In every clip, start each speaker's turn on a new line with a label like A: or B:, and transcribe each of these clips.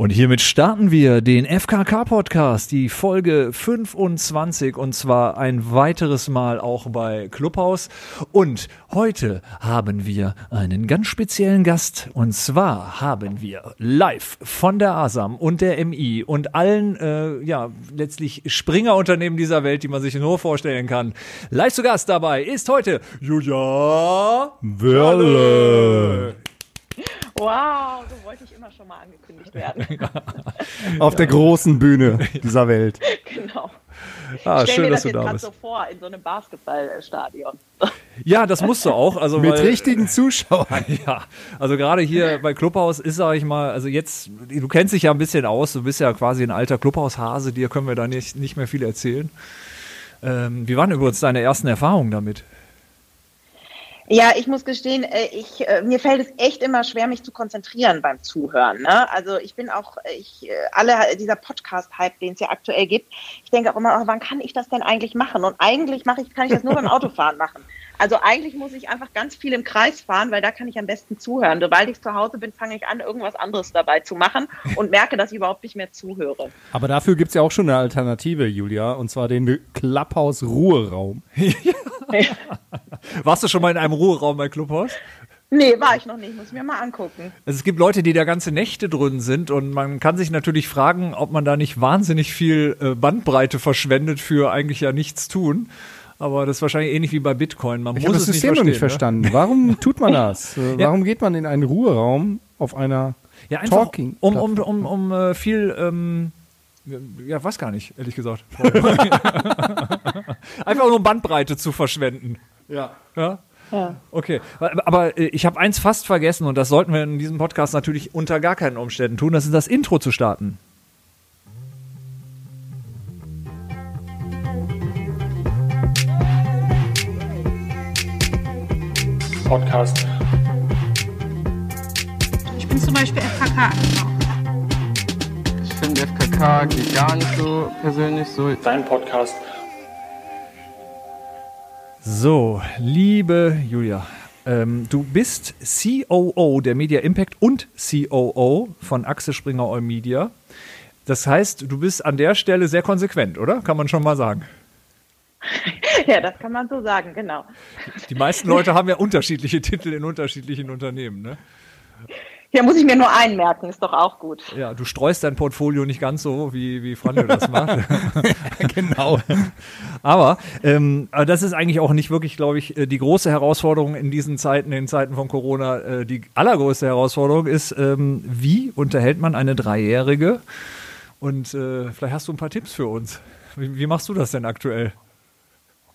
A: Und hiermit starten wir den FKK-Podcast, die Folge 25 und zwar ein weiteres Mal auch bei Clubhouse. Und heute haben wir einen ganz speziellen Gast und zwar haben wir live von der ASAM und der MI und allen, äh, ja, letztlich Springerunternehmen dieser Welt, die man sich nur vorstellen kann. Live zu Gast dabei ist heute Julia
B: Wörle.
C: Wow, wollte ich immer schon mal angekündigt werden.
B: Auf der großen Bühne dieser Welt.
C: genau.
A: Ah,
C: ich stell
A: schön,
C: mir
A: dass
C: das
A: du
C: jetzt
A: da
C: gerade
A: bist.
C: so vor, in so einem Basketballstadion.
A: Ja, das musst du auch. Also
B: Mit
A: weil,
B: richtigen Zuschauern.
A: Ja, also gerade hier bei Clubhaus ist, sag ich mal, also jetzt, du kennst dich ja ein bisschen aus, du bist ja quasi ein alter Clubhaushase, dir können wir da nicht, nicht mehr viel erzählen. Ähm, wie waren übrigens deine ersten Erfahrungen damit?
C: Ja, ich muss gestehen, äh, ich, äh, mir fällt es echt immer schwer, mich zu konzentrieren beim Zuhören. Ne? Also ich bin auch, ich, äh, alle, dieser Podcast-Hype, den es ja aktuell gibt, ich denke auch immer, oh, wann kann ich das denn eigentlich machen? Und eigentlich mache ich, kann ich das nur beim Autofahren machen. Also eigentlich muss ich einfach ganz viel im Kreis fahren, weil da kann ich am besten zuhören. Sobald ich zu Hause bin, fange ich an, irgendwas anderes dabei zu machen und merke, dass ich überhaupt nicht mehr zuhöre.
B: Aber dafür gibt es ja auch schon eine Alternative, Julia, und zwar den Clubhouse Ruheraum.
A: Warst du schon mal in einem Ruheraum bei Clubhaus?
C: Nee, war ich noch nicht, muss ich mir mal angucken.
A: Also es gibt Leute, die da ganze Nächte drin sind und man kann sich natürlich fragen, ob man da nicht wahnsinnig viel äh, Bandbreite verschwendet für eigentlich ja nichts tun. Aber das ist wahrscheinlich ähnlich wie bei Bitcoin. Man
B: Ich
A: muss
B: habe das
A: es
B: System noch nicht
A: ne?
B: verstanden. Warum tut man das? Äh, Warum geht man in einen Ruheraum auf einer
A: Ja, einfach
B: Talking?
A: um, um, um, um äh, viel, ähm, ja, weiß gar nicht, ehrlich gesagt. einfach nur um Bandbreite zu verschwenden.
B: Ja.
A: Ja?
C: Ja.
A: Okay, aber, äh, ich habe eins fast vergessen und das sollten wir in diesem Podcast natürlich unter gar keinen Umständen tun, das ist das Intro zu starten.
D: Podcast.
E: Ich bin zum Beispiel FKK.
F: Ich finde FKK geht gar nicht so persönlich so.
D: Dein Podcast.
A: So, liebe Julia, ähm, du bist COO der Media Impact und COO von Axel Springer All Media. Das heißt, du bist an der Stelle sehr konsequent, oder? Kann man schon mal sagen.
C: ja, das kann man so sagen, genau.
A: Die meisten Leute haben ja unterschiedliche Titel in unterschiedlichen Unternehmen, ne?
C: Hier muss ich mir nur einen merken, ist doch auch gut.
A: Ja, du streust dein Portfolio nicht ganz so, wie, wie Franjo das macht.
B: genau.
A: Aber ähm, aber das ist eigentlich auch nicht wirklich, glaube ich, äh, die große Herausforderung in diesen Zeiten, in Zeiten von Corona. Äh, die allergrößte Herausforderung ist, ähm, wie unterhält man eine Dreijährige? Und äh, vielleicht hast du ein paar Tipps für uns. Wie, wie machst du das denn aktuell?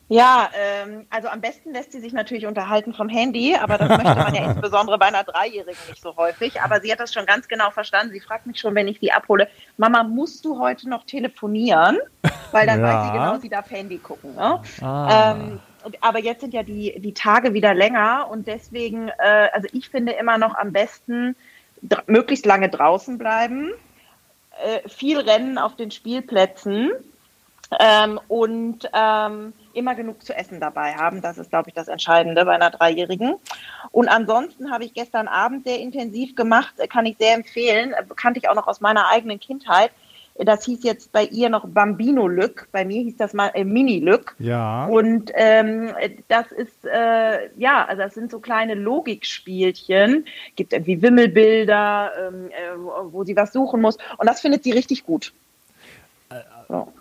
C: Ja, ähm, also am besten lässt sie sich natürlich unterhalten vom Handy, aber das möchte man ja insbesondere bei einer Dreijährigen nicht so häufig. Aber sie hat das schon ganz genau verstanden. Sie fragt mich schon, wenn ich sie abhole, Mama, musst du heute noch telefonieren? Weil dann
B: Ja.
C: weiß sie genau, sie darf Handy gucken. Ne?
A: Ah.
C: Ähm, aber jetzt sind ja die, die Tage wieder länger und deswegen, äh, also ich finde immer noch am besten möglichst lange draußen bleiben, äh, viel Rennen auf den Spielplätzen ähm, und ähm, immer genug zu essen dabei haben. Das ist, glaube ich, das Entscheidende bei einer Dreijährigen. Und ansonsten habe ich gestern Abend sehr intensiv gemacht, äh, kann ich sehr empfehlen, äh, kannte ich auch noch aus meiner eigenen Kindheit. Das hieß jetzt bei ihr noch Bambino Lück, bei mir hieß das mal äh, Mini Lück.
B: Ja.
C: Und ähm, das ist, äh, ja, also das sind so kleine Logikspielchen. Gibt irgendwie Wimmelbilder, ähm, äh, wo sie was suchen muss. Und das findet sie richtig gut.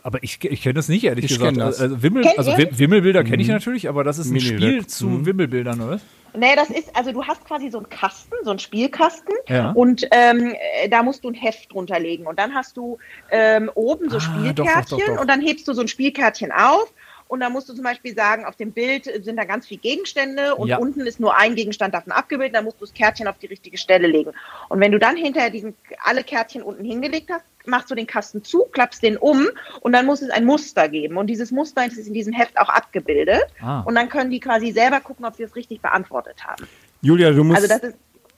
A: Aber ich, ich kenne das nicht, ehrlich
B: Ich
A: gesagt. Also, Wimmel, also Wimmelbilder kenne ich natürlich, aber das ist ein. Spiel zu
B: Mhm.
A: Wimmelbildern, oder?
C: Nee, das ist, also du hast quasi so einen Kasten, so einen Spielkasten
A: Ja.
C: und ähm, äh, da musst du ein Heft drunter legen und dann hast du ähm, oben so
A: Ah, doch, doch,
C: Spielkärtchen
A: doch, doch.
C: und dann hebst du so ein Spielkärtchen auf und dann musst du zum Beispiel sagen, auf dem Bild sind da ganz viele Gegenstände und
A: Ja.
C: unten ist nur ein Gegenstand davon abgebildet, dann musst du das Kärtchen auf die richtige Stelle legen. Und wenn du dann hinterher diesen, alle Kärtchen unten hingelegt hast, machst du den Kasten zu, klappst den um und dann muss es ein Muster geben. Und dieses Muster ist in diesem Heft auch abgebildet.
A: Ah.
C: Und dann können die quasi selber gucken, ob sie es richtig beantwortet haben.
B: Julia, du musst.
C: Also das ist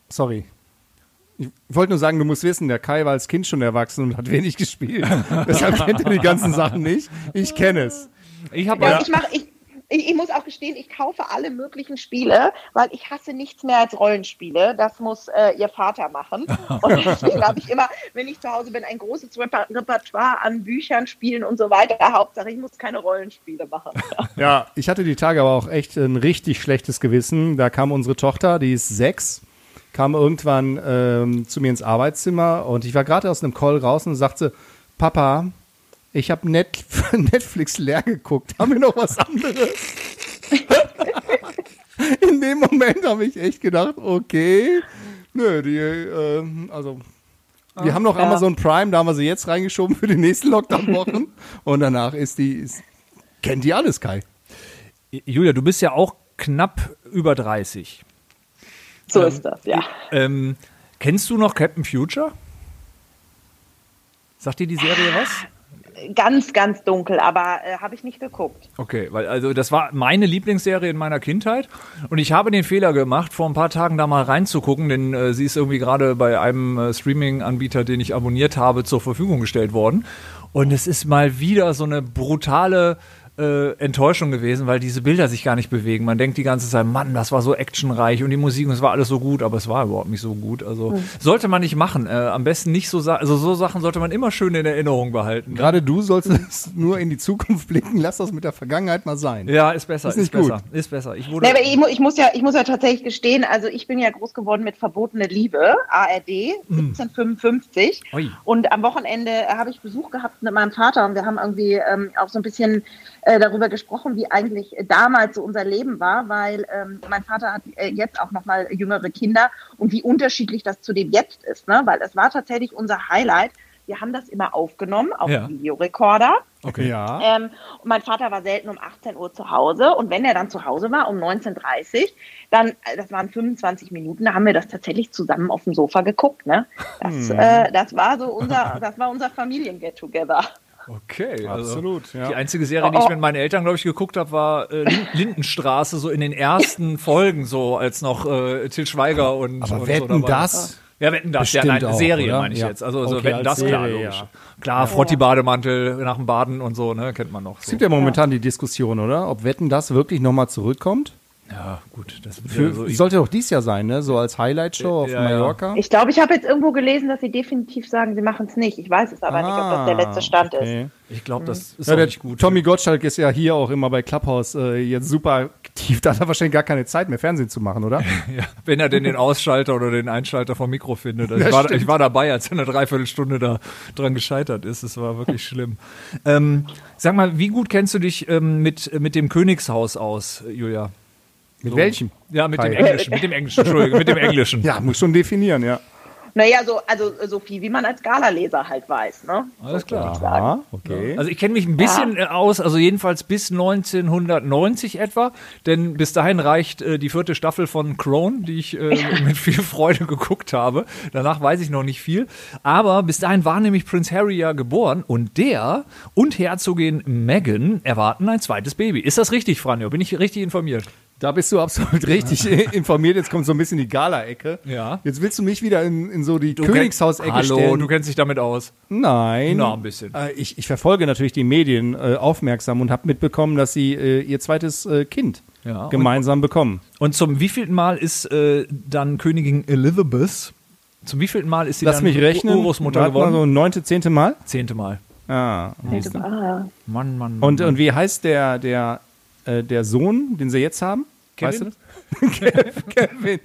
B: sorry. Ich wollte nur sagen, du musst wissen, der Kai war als Kind schon erwachsen und hat wenig gespielt. Deshalb kennt er die ganzen Sachen nicht. Ich kenne es.
A: Ich habe
C: Ja,
A: ja.
C: ich mache ich, ich, ich muss auch gestehen, ich kaufe alle möglichen Spiele, weil ich hasse nichts mehr als Rollenspiele. Das muss äh, ihr Vater machen. Und deswegen habe ich immer, wenn ich zu Hause bin, ein großes Reper Repertoire an Büchern, Spielen und so weiter. Hauptsache, ich muss keine Rollenspiele machen.
B: Ja, ich hatte die Tage aber auch echt ein richtig schlechtes Gewissen. Da kam unsere Tochter, die ist sechs, kam irgendwann ähm, zu mir ins Arbeitszimmer und ich war gerade aus einem Call raus und sagte, Papa, ich habe Net Netflix leer geguckt. Haben wir noch was anderes? In dem Moment habe ich echt gedacht, okay, nö, die, äh, also wir haben noch
C: ja.
B: Amazon Prime, da haben wir sie jetzt reingeschoben für die nächsten Lockdown-Wochen und danach ist die, ist, kennt die alles, Kai.
A: Julia, du bist ja auch knapp über 30.
C: So ist das, ja.
A: Ähm, kennst du noch Captain Future? Sagt dir die Serie was?
C: Ganz, ganz dunkel, aber äh, habe ich nicht geguckt.
A: Okay, weil also das war meine Lieblingsserie in meiner Kindheit und ich habe den Fehler gemacht, vor ein paar Tagen da mal reinzugucken, denn äh, sie ist irgendwie gerade bei einem äh, Streaming-Anbieter, den ich abonniert habe, zur Verfügung gestellt worden. Und es ist mal wieder so eine brutale äh, Enttäuschung gewesen, weil diese Bilder sich gar nicht bewegen. Man denkt die ganze Zeit, Mann, das war so actionreich und die Musik, und es war alles so gut, aber es war überhaupt nicht so gut. Also sollte man nicht machen. Äh, am besten nicht so, Sa also so Sachen sollte man immer schön in Erinnerung behalten.
B: Gerade du sollst nur in die Zukunft blicken, lass das mit der Vergangenheit mal sein.
A: Ja, ist besser.
B: Ist nicht
A: besser. Ist besser. Ich wurde
C: Nee, aber ich, mu ich, muss ja, ich muss ja tatsächlich gestehen, also ich bin ja groß geworden mit Verbotene Liebe, ARD, 1755.
A: Ui.
C: Und am Wochenende habe ich Besuch gehabt mit meinem Vater und wir haben irgendwie ähm, auch so ein bisschen äh, darüber gesprochen, wie eigentlich äh, damals so unser Leben war, weil ähm, mein Vater hat äh, jetzt auch nochmal jüngere Kinder und wie unterschiedlich das zu dem jetzt ist, ne? weil es war tatsächlich unser Highlight. Wir haben das immer aufgenommen auf
A: Ja.
C: Videorekorder.
B: Okay. Ja.
C: Ähm, und mein Vater war selten um 18 Uhr zu Hause. Und wenn er dann zu Hause war, um 19.30 Uhr, dann, äh, das waren 25 Minuten, da haben wir das tatsächlich zusammen auf dem Sofa geguckt. Ne? Das, äh, das war so unser, das war unser Familien-Get-Together.
A: Okay, also
B: Absolut, ja.
A: Die einzige Serie, die ich mit meinen Eltern, glaube ich, geguckt habe, war äh, Lin- Lindenstraße, so in den ersten Folgen, so als noch äh, Til Schweiger und.
B: Aber
A: und
B: wetten
A: so
B: das?
A: Ja, wetten das, ja, nein,
B: auch,
A: Serie
B: oder?
A: meine ich
B: Ja.
A: jetzt. Also so
B: Okay,
A: wetten das, klar,
B: Serie,
A: logisch.
B: ja.
A: Klar, Frotti-Bademantel nach dem Baden und so, ne, kennt man noch.
B: Es
A: So.
B: gibt ja momentan die Diskussion, oder? Ob Wetten das wirklich nochmal zurückkommt?
A: Ja, gut, das
B: Für,
A: ja so,
B: sollte doch dies Jahr sein, ne? So als Highlight-Show auf
A: Ja, ja.
B: Mallorca.
C: Ich glaube, ich habe jetzt irgendwo gelesen, dass sie definitiv sagen, sie machen es nicht. Ich weiß es aber nicht, ob das der letzte Stand ist.
B: Ah, okay.
A: ich glaube, das ist
B: Ja,
A: auch
B: der
A: nicht gut.
B: Tommy Gottschalk ist ja hier auch immer bei Clubhouse äh, jetzt super aktiv. Da hat er wahrscheinlich gar keine Zeit mehr, Fernsehen zu machen, oder?
A: Ja, wenn er denn den Ausschalter oder den Einschalter vom Mikro findet. Also ich, war, ich war dabei, als er eine Dreiviertelstunde da dran gescheitert ist. Es war wirklich schlimm. Ähm, sag mal, wie gut kennst du dich ähm, mit, mit dem Königshaus aus, Julia?
B: Mit
A: So.
B: welchem?
A: Ja, mit dem
B: Kai?
A: Englischen, mit dem Englischen, Entschuldigung, mit dem Englischen.
B: Ja, muss schon definieren, ja.
C: Naja, so, also so viel, wie man als Gala-Leser halt weiß. Ne?
A: Alles klar.
B: Aha, okay.
A: Also ich kenne mich ein bisschen äh, aus, also jedenfalls bis 1990 etwa, denn bis dahin reicht äh, die vierte Staffel von Crown, die ich äh, mit viel Freude geguckt habe. Danach weiß ich noch nicht viel, aber bis dahin war nämlich Prince Harry ja geboren und der und Herzogin Meghan erwarten ein zweites Baby. Ist das richtig, Franjo? Bin ich richtig informiert?
B: Da bist du absolut richtig informiert. Jetzt kommt so ein bisschen die Gala-Ecke.
A: Ja.
B: Jetzt willst du mich wieder in, in so die
A: Du
B: Königshaus-Ecke
A: Hallo,
B: stellen.
A: du kennst dich damit aus.
B: Nein.
A: Na, ein bisschen.
B: Äh, ich, ich verfolge natürlich die Medien äh, aufmerksam und habe mitbekommen, dass sie äh, ihr zweites äh, Kind
A: Ja, und-
B: gemeinsam bekommen.
A: Und zum wievielten Mal ist äh, dann Königin Elizabeth, zum wievielten Mal ist sie
B: Lass
A: dann
B: mich rechnen.
A: Ur- Urgroßmutter geworden?
B: so neunte, zehnte Mal.
A: Zehnte Mal.
B: Ah.
A: Mann, Mann, Mann.
B: Und, und wie heißt der, der, äh, der Sohn, den sie jetzt haben?
A: Kevin?
B: Weißt du das? Kevin.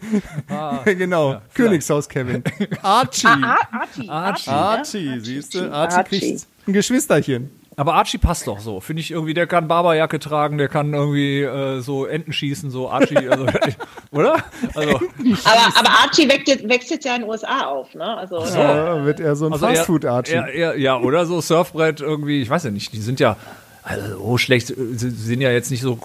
B: genau. Königshaus Kevin. Archie.
C: ah, Archie.
A: Archie.
C: ne?
B: Archie, siehst du? Archie,
C: Archie.
B: kriegt ein Geschwisterchen.
A: Aber Archie passt doch so. Finde ich irgendwie, der kann Barberjacke tragen, der kann irgendwie äh, so Enten schießen, so Archie, also, oder? Also,
C: Aber, aber Archie wächst jetzt, wächst jetzt ja in den USA auf. Ne? Also,
B: Ja, wird er so ein
A: also
B: Fastfood-Archie.
A: Ja, oder so Surfbrett irgendwie, ich weiß ja nicht, die sind ja, also so schlecht, äh, sie sind ja jetzt nicht so,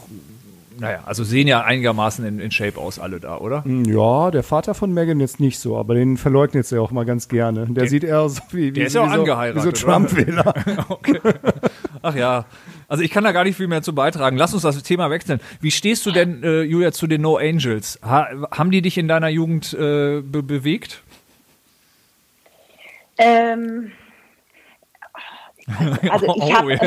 A: naja, also sehen ja einigermaßen in, in Shape aus, alle da, oder?
B: Ja, der Vater von Megan jetzt nicht so, aber den verleugnet sie auch mal ganz gerne. Der, sieht eher so wie, wie,
A: der ist ja auch
B: so,
A: angeheiratet,
B: wie so Trump-Wähler.
A: Okay. Ach ja. Also ich kann da gar nicht viel mehr zu beitragen. Lass uns das Thema wechseln. Wie stehst du denn, äh, Julia, zu den No Angels? Ha haben die dich in deiner Jugend äh, be bewegt?
C: ähm, Also ich
A: Oh,
C: hab,
A: ja.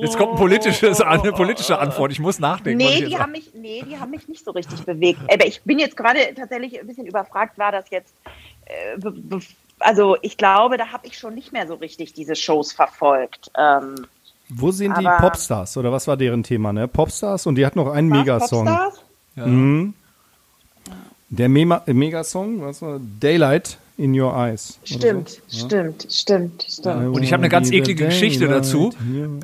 A: Jetzt kommt ein politisches, eine politische Antwort. Ich muss nachdenken.
C: Nee, die haben mich, nee, die haben mich nicht so richtig bewegt. Aber ich bin jetzt gerade tatsächlich ein bisschen überfragt, war das jetzt, äh, also ich glaube, da habe ich schon nicht mehr so richtig diese Shows verfolgt. Ähm,
B: Wo sind die Popstars? Oder was war deren Thema, ne? Popstars und die hat noch einen Megasong.
C: Popstars?
B: Mhm. Der Mema Megasong, was war Daylight in Your Eyes.
C: Stimmt,
B: so?
C: stimmt, stimmt, stimmt.
A: Und ich habe eine ganz eklige Geschichte dazu.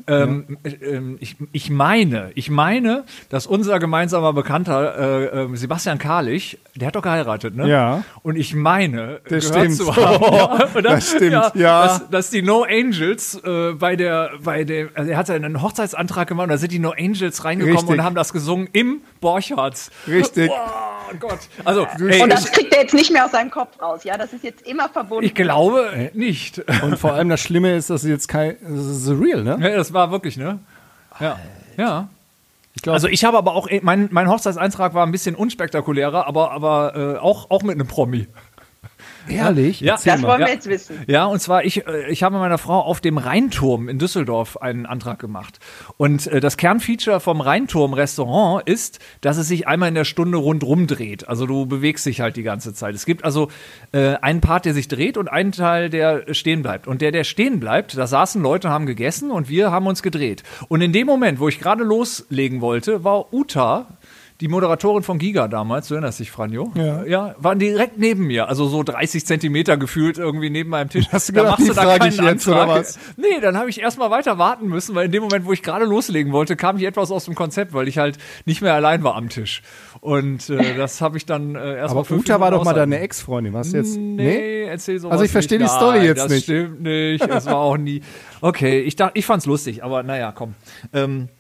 A: Ähm, ähm, ich, ich meine, ich meine, dass unser gemeinsamer Bekannter äh, ähm, Sebastian Karlich, der hat doch geheiratet, ne?
B: Ja.
A: Und ich meine,
B: Das
A: gehört
B: stimmt.
A: zu haben, ja, oder?
B: Das stimmt, ja.
A: Dass, dass die No Angels äh, bei der, bei dem, also er hat einen Hochzeitsantrag gemacht und da sind die No Angels reingekommen
B: Richtig.
A: und haben das gesungen im Borchards.
B: Richtig.
A: Oh Gott. Also, ey,
C: Und das kriegt er jetzt nicht mehr aus seinem Kopf raus, ja? Das ist jetzt immer verbunden.
A: ich glaube nicht.
B: Und vor allem das Schlimme ist, dass sie jetzt kein. Das ist real, ne?
A: Ja, das war wirklich, ne? Ja. Ja.
B: Ich glaube,
A: Also ich habe aber auch, mein, mein Hochzeitseintrag war ein bisschen unspektakulärer, aber, aber äh, auch, auch mit einem Promi.
B: Ehrlich.
A: Ja.
B: Erzähl
C: das
B: mal.
C: wollen
A: Ja.
C: wir jetzt wissen.
A: Ja, und zwar, ich, äh, ich habe meiner Frau auf dem Rheinturm in Düsseldorf einen Antrag gemacht. Und äh, das Kernfeature vom Rheinturm-Restaurant ist, dass es sich einmal in der Stunde rundrum dreht. Also du bewegst dich halt die ganze Zeit. Es gibt also äh, einen Part, der sich dreht und einen Teil, der stehen bleibt. Und der, der stehen bleibt, da saßen Leute, haben gegessen und wir haben uns gedreht. Und in dem Moment, wo ich gerade loslegen wollte, war Uta die Moderatorin von Giga damals, du erinnerst dich, Franjo?
B: Ja.
A: Ja, waren direkt neben mir, also so 30 Zentimeter gefühlt irgendwie neben meinem Tisch.
B: Hast du
A: Da
B: gedacht,
A: machst
B: die frage ich jetzt, oder
A: Antrag.
B: was?
A: Nee, dann habe ich erstmal weiter warten müssen, weil in dem Moment, wo ich gerade loslegen wollte, kam ich etwas aus dem Konzept, weil ich halt nicht mehr allein war am Tisch. Und äh, das habe ich dann äh, erstmal
B: Aber Uta war doch mal deine Ex-Freundin, was jetzt?
A: Nee, erzähl sowas
B: Also ich verstehe die Story
A: Nein,
B: jetzt
A: das
B: nicht.
A: stimmt nicht. Es war auch nie. Okay, ich dachte, ich fand's lustig, aber naja, komm. Ähm,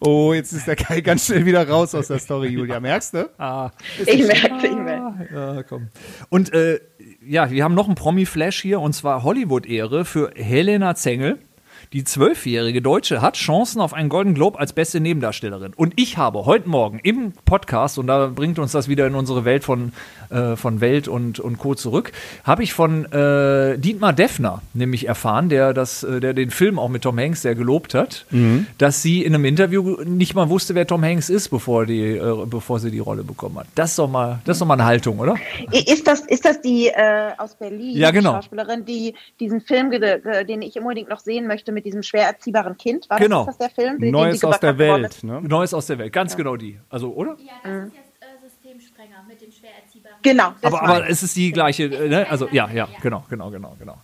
B: Oh, jetzt ist der Kai ganz schnell wieder raus aus der Story, Julia. Merkst du?
A: ah,
C: Ich merke, ich merke.
A: Ja, komm. Und äh, ja, wir haben noch einen Promi-Flash hier und zwar Hollywood-Ehre für Helena Zengel. Die zwölfjährige Deutsche hat Chancen auf einen Golden Globe als beste Nebendarstellerin. Und ich habe heute Morgen im Podcast, und da bringt uns das wieder in unsere Welt von, äh, von Welt und, und Co. zurück, habe ich von äh, Dietmar Deffner nämlich erfahren, der, das, äh, der den Film auch mit Tom Hanks sehr gelobt hat, dass sie in einem Interview nicht mal wusste, wer Tom Hanks ist, bevor, die, äh, bevor sie die Rolle bekommen hat. Das ist doch mal, das ist doch mal eine Haltung, oder?
C: Ist das, ist das die äh, aus Berlin,
A: Ja, genau.
C: die Schauspielerin, die diesen Film, den ich unbedingt noch sehen möchte, mit diesem schwer erziehbaren Kind? War
A: Genau.
C: das, ist das der Film? den die
B: Neues aus der Welt,
C: ist?
B: ne?
A: Neues aus der Welt, ganz genau die. Also, oder?
G: Ja, das ist jetzt äh, Systemsprenger mit dem schwer erziehbaren.
C: Genau. das
A: Aber, aber es ist die gleiche, äh, ne? Also, ja, ja, genau, genau, genau, genau.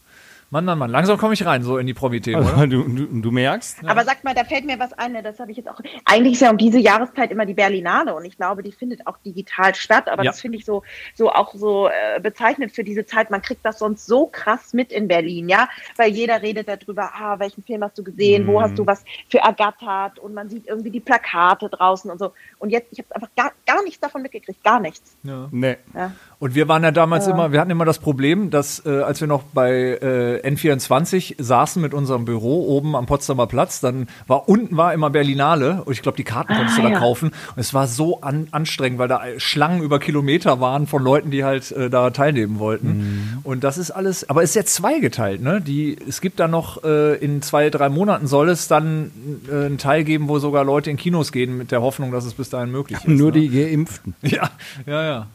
A: Mann, Mann, Mann, langsam komme ich rein, so in die Promi-Themen?
B: Also, du, du, du merkst.
C: Aber sag mal, da fällt mir was ein, ne, das habe ich jetzt auch. Eigentlich ist ja um diese Jahreszeit immer die Berlinale und ich glaube, die findet auch digital statt, aber
A: Ja.
C: das finde ich so, so auch so äh, bezeichnend für diese Zeit. Man kriegt das sonst so krass mit in Berlin, ja, weil jeder redet darüber, ah, welchen Film hast du gesehen, wo hast du was für ergattert und man sieht irgendwie die Plakate draußen und so. Und jetzt, ich habe einfach gar, gar nichts davon mitgekriegt, gar nichts.
B: Nee.
C: Ja.
A: Und wir waren ja damals immer, wir hatten immer das Problem, dass äh, als wir noch bei äh, N24 saßen mit unserem Büro oben am Potsdamer Platz, dann war unten war immer Berlinale und ich glaube, die Karten konntest du da
C: ja.
A: kaufen. Und es war so an, anstrengend, weil da Schlangen über Kilometer waren von Leuten, die halt äh, da teilnehmen wollten. Und das ist alles, aber es ist jetzt zweigeteilt, ne? Die, es gibt da noch äh, in zwei, drei Monaten soll es dann äh, einen Teil geben, wo sogar Leute in Kinos gehen mit der Hoffnung, dass es bis dahin möglich ist.
B: Nur
A: ne?
B: die Geimpften.
A: Ja, ja, ja.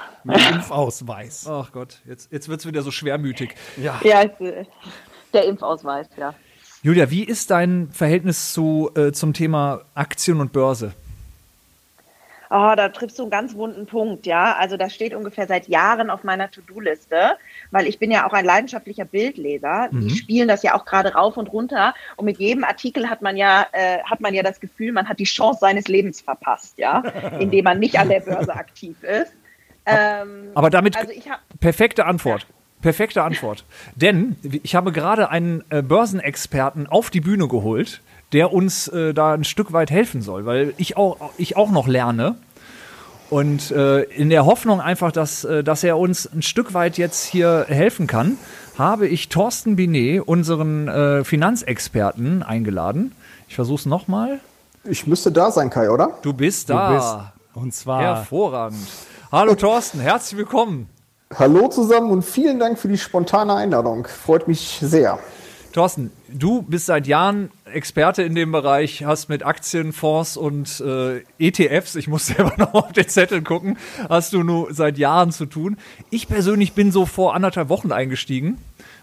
B: Mit Impfausweis.
A: Ach Gott, jetzt, jetzt wird es wieder so schwermütig.
C: Ja, äh, der Impfausweis, ja.
A: Julia, wie ist dein Verhältnis zu, äh, zum Thema Aktien und Börse?
C: Oh, da triffst du einen ganz wunden Punkt, ja. Also das steht ungefähr seit Jahren auf meiner To-Do-Liste, weil ich bin ja auch ein leidenschaftlicher Bildleser. Die spielen das ja auch gerade rauf und runter. Und mit jedem Artikel hat man ja, äh, hat man ja das Gefühl, man hat die Chance seines Lebens verpasst, ja, indem man nicht an der Börse aktiv ist. Ähm,
A: Aber damit
C: also ich habe
A: perfekte Antwort. Perfekte Antwort. Denn ich habe gerade einen äh, Börsenexperten auf die Bühne geholt, der uns äh, da ein Stück weit helfen soll, weil ich auch, ich auch noch lerne. Und äh, in der Hoffnung einfach, dass, äh, dass er uns ein Stück weit jetzt hier helfen kann, habe ich Thorsten Binet, unseren äh, Finanzexperten, eingeladen. Ich versuche es nochmal.
H: Ich müsste da sein, Kai, oder?
A: Du bist
B: Du
A: da.
B: bist. Und zwar.
A: Hervorragend. Hallo Thorsten, herzlich willkommen.
H: Hallo zusammen und vielen Dank für die spontane Einladung. Freut mich sehr.
A: Thorsten, du bist seit Jahren Experte in dem Bereich, hast mit Aktien, Fonds und äh, ETFs, ich muss selber noch auf den Zettel gucken, hast du nur seit Jahren zu tun. Ich persönlich bin so vor anderthalb Wochen eingestiegen.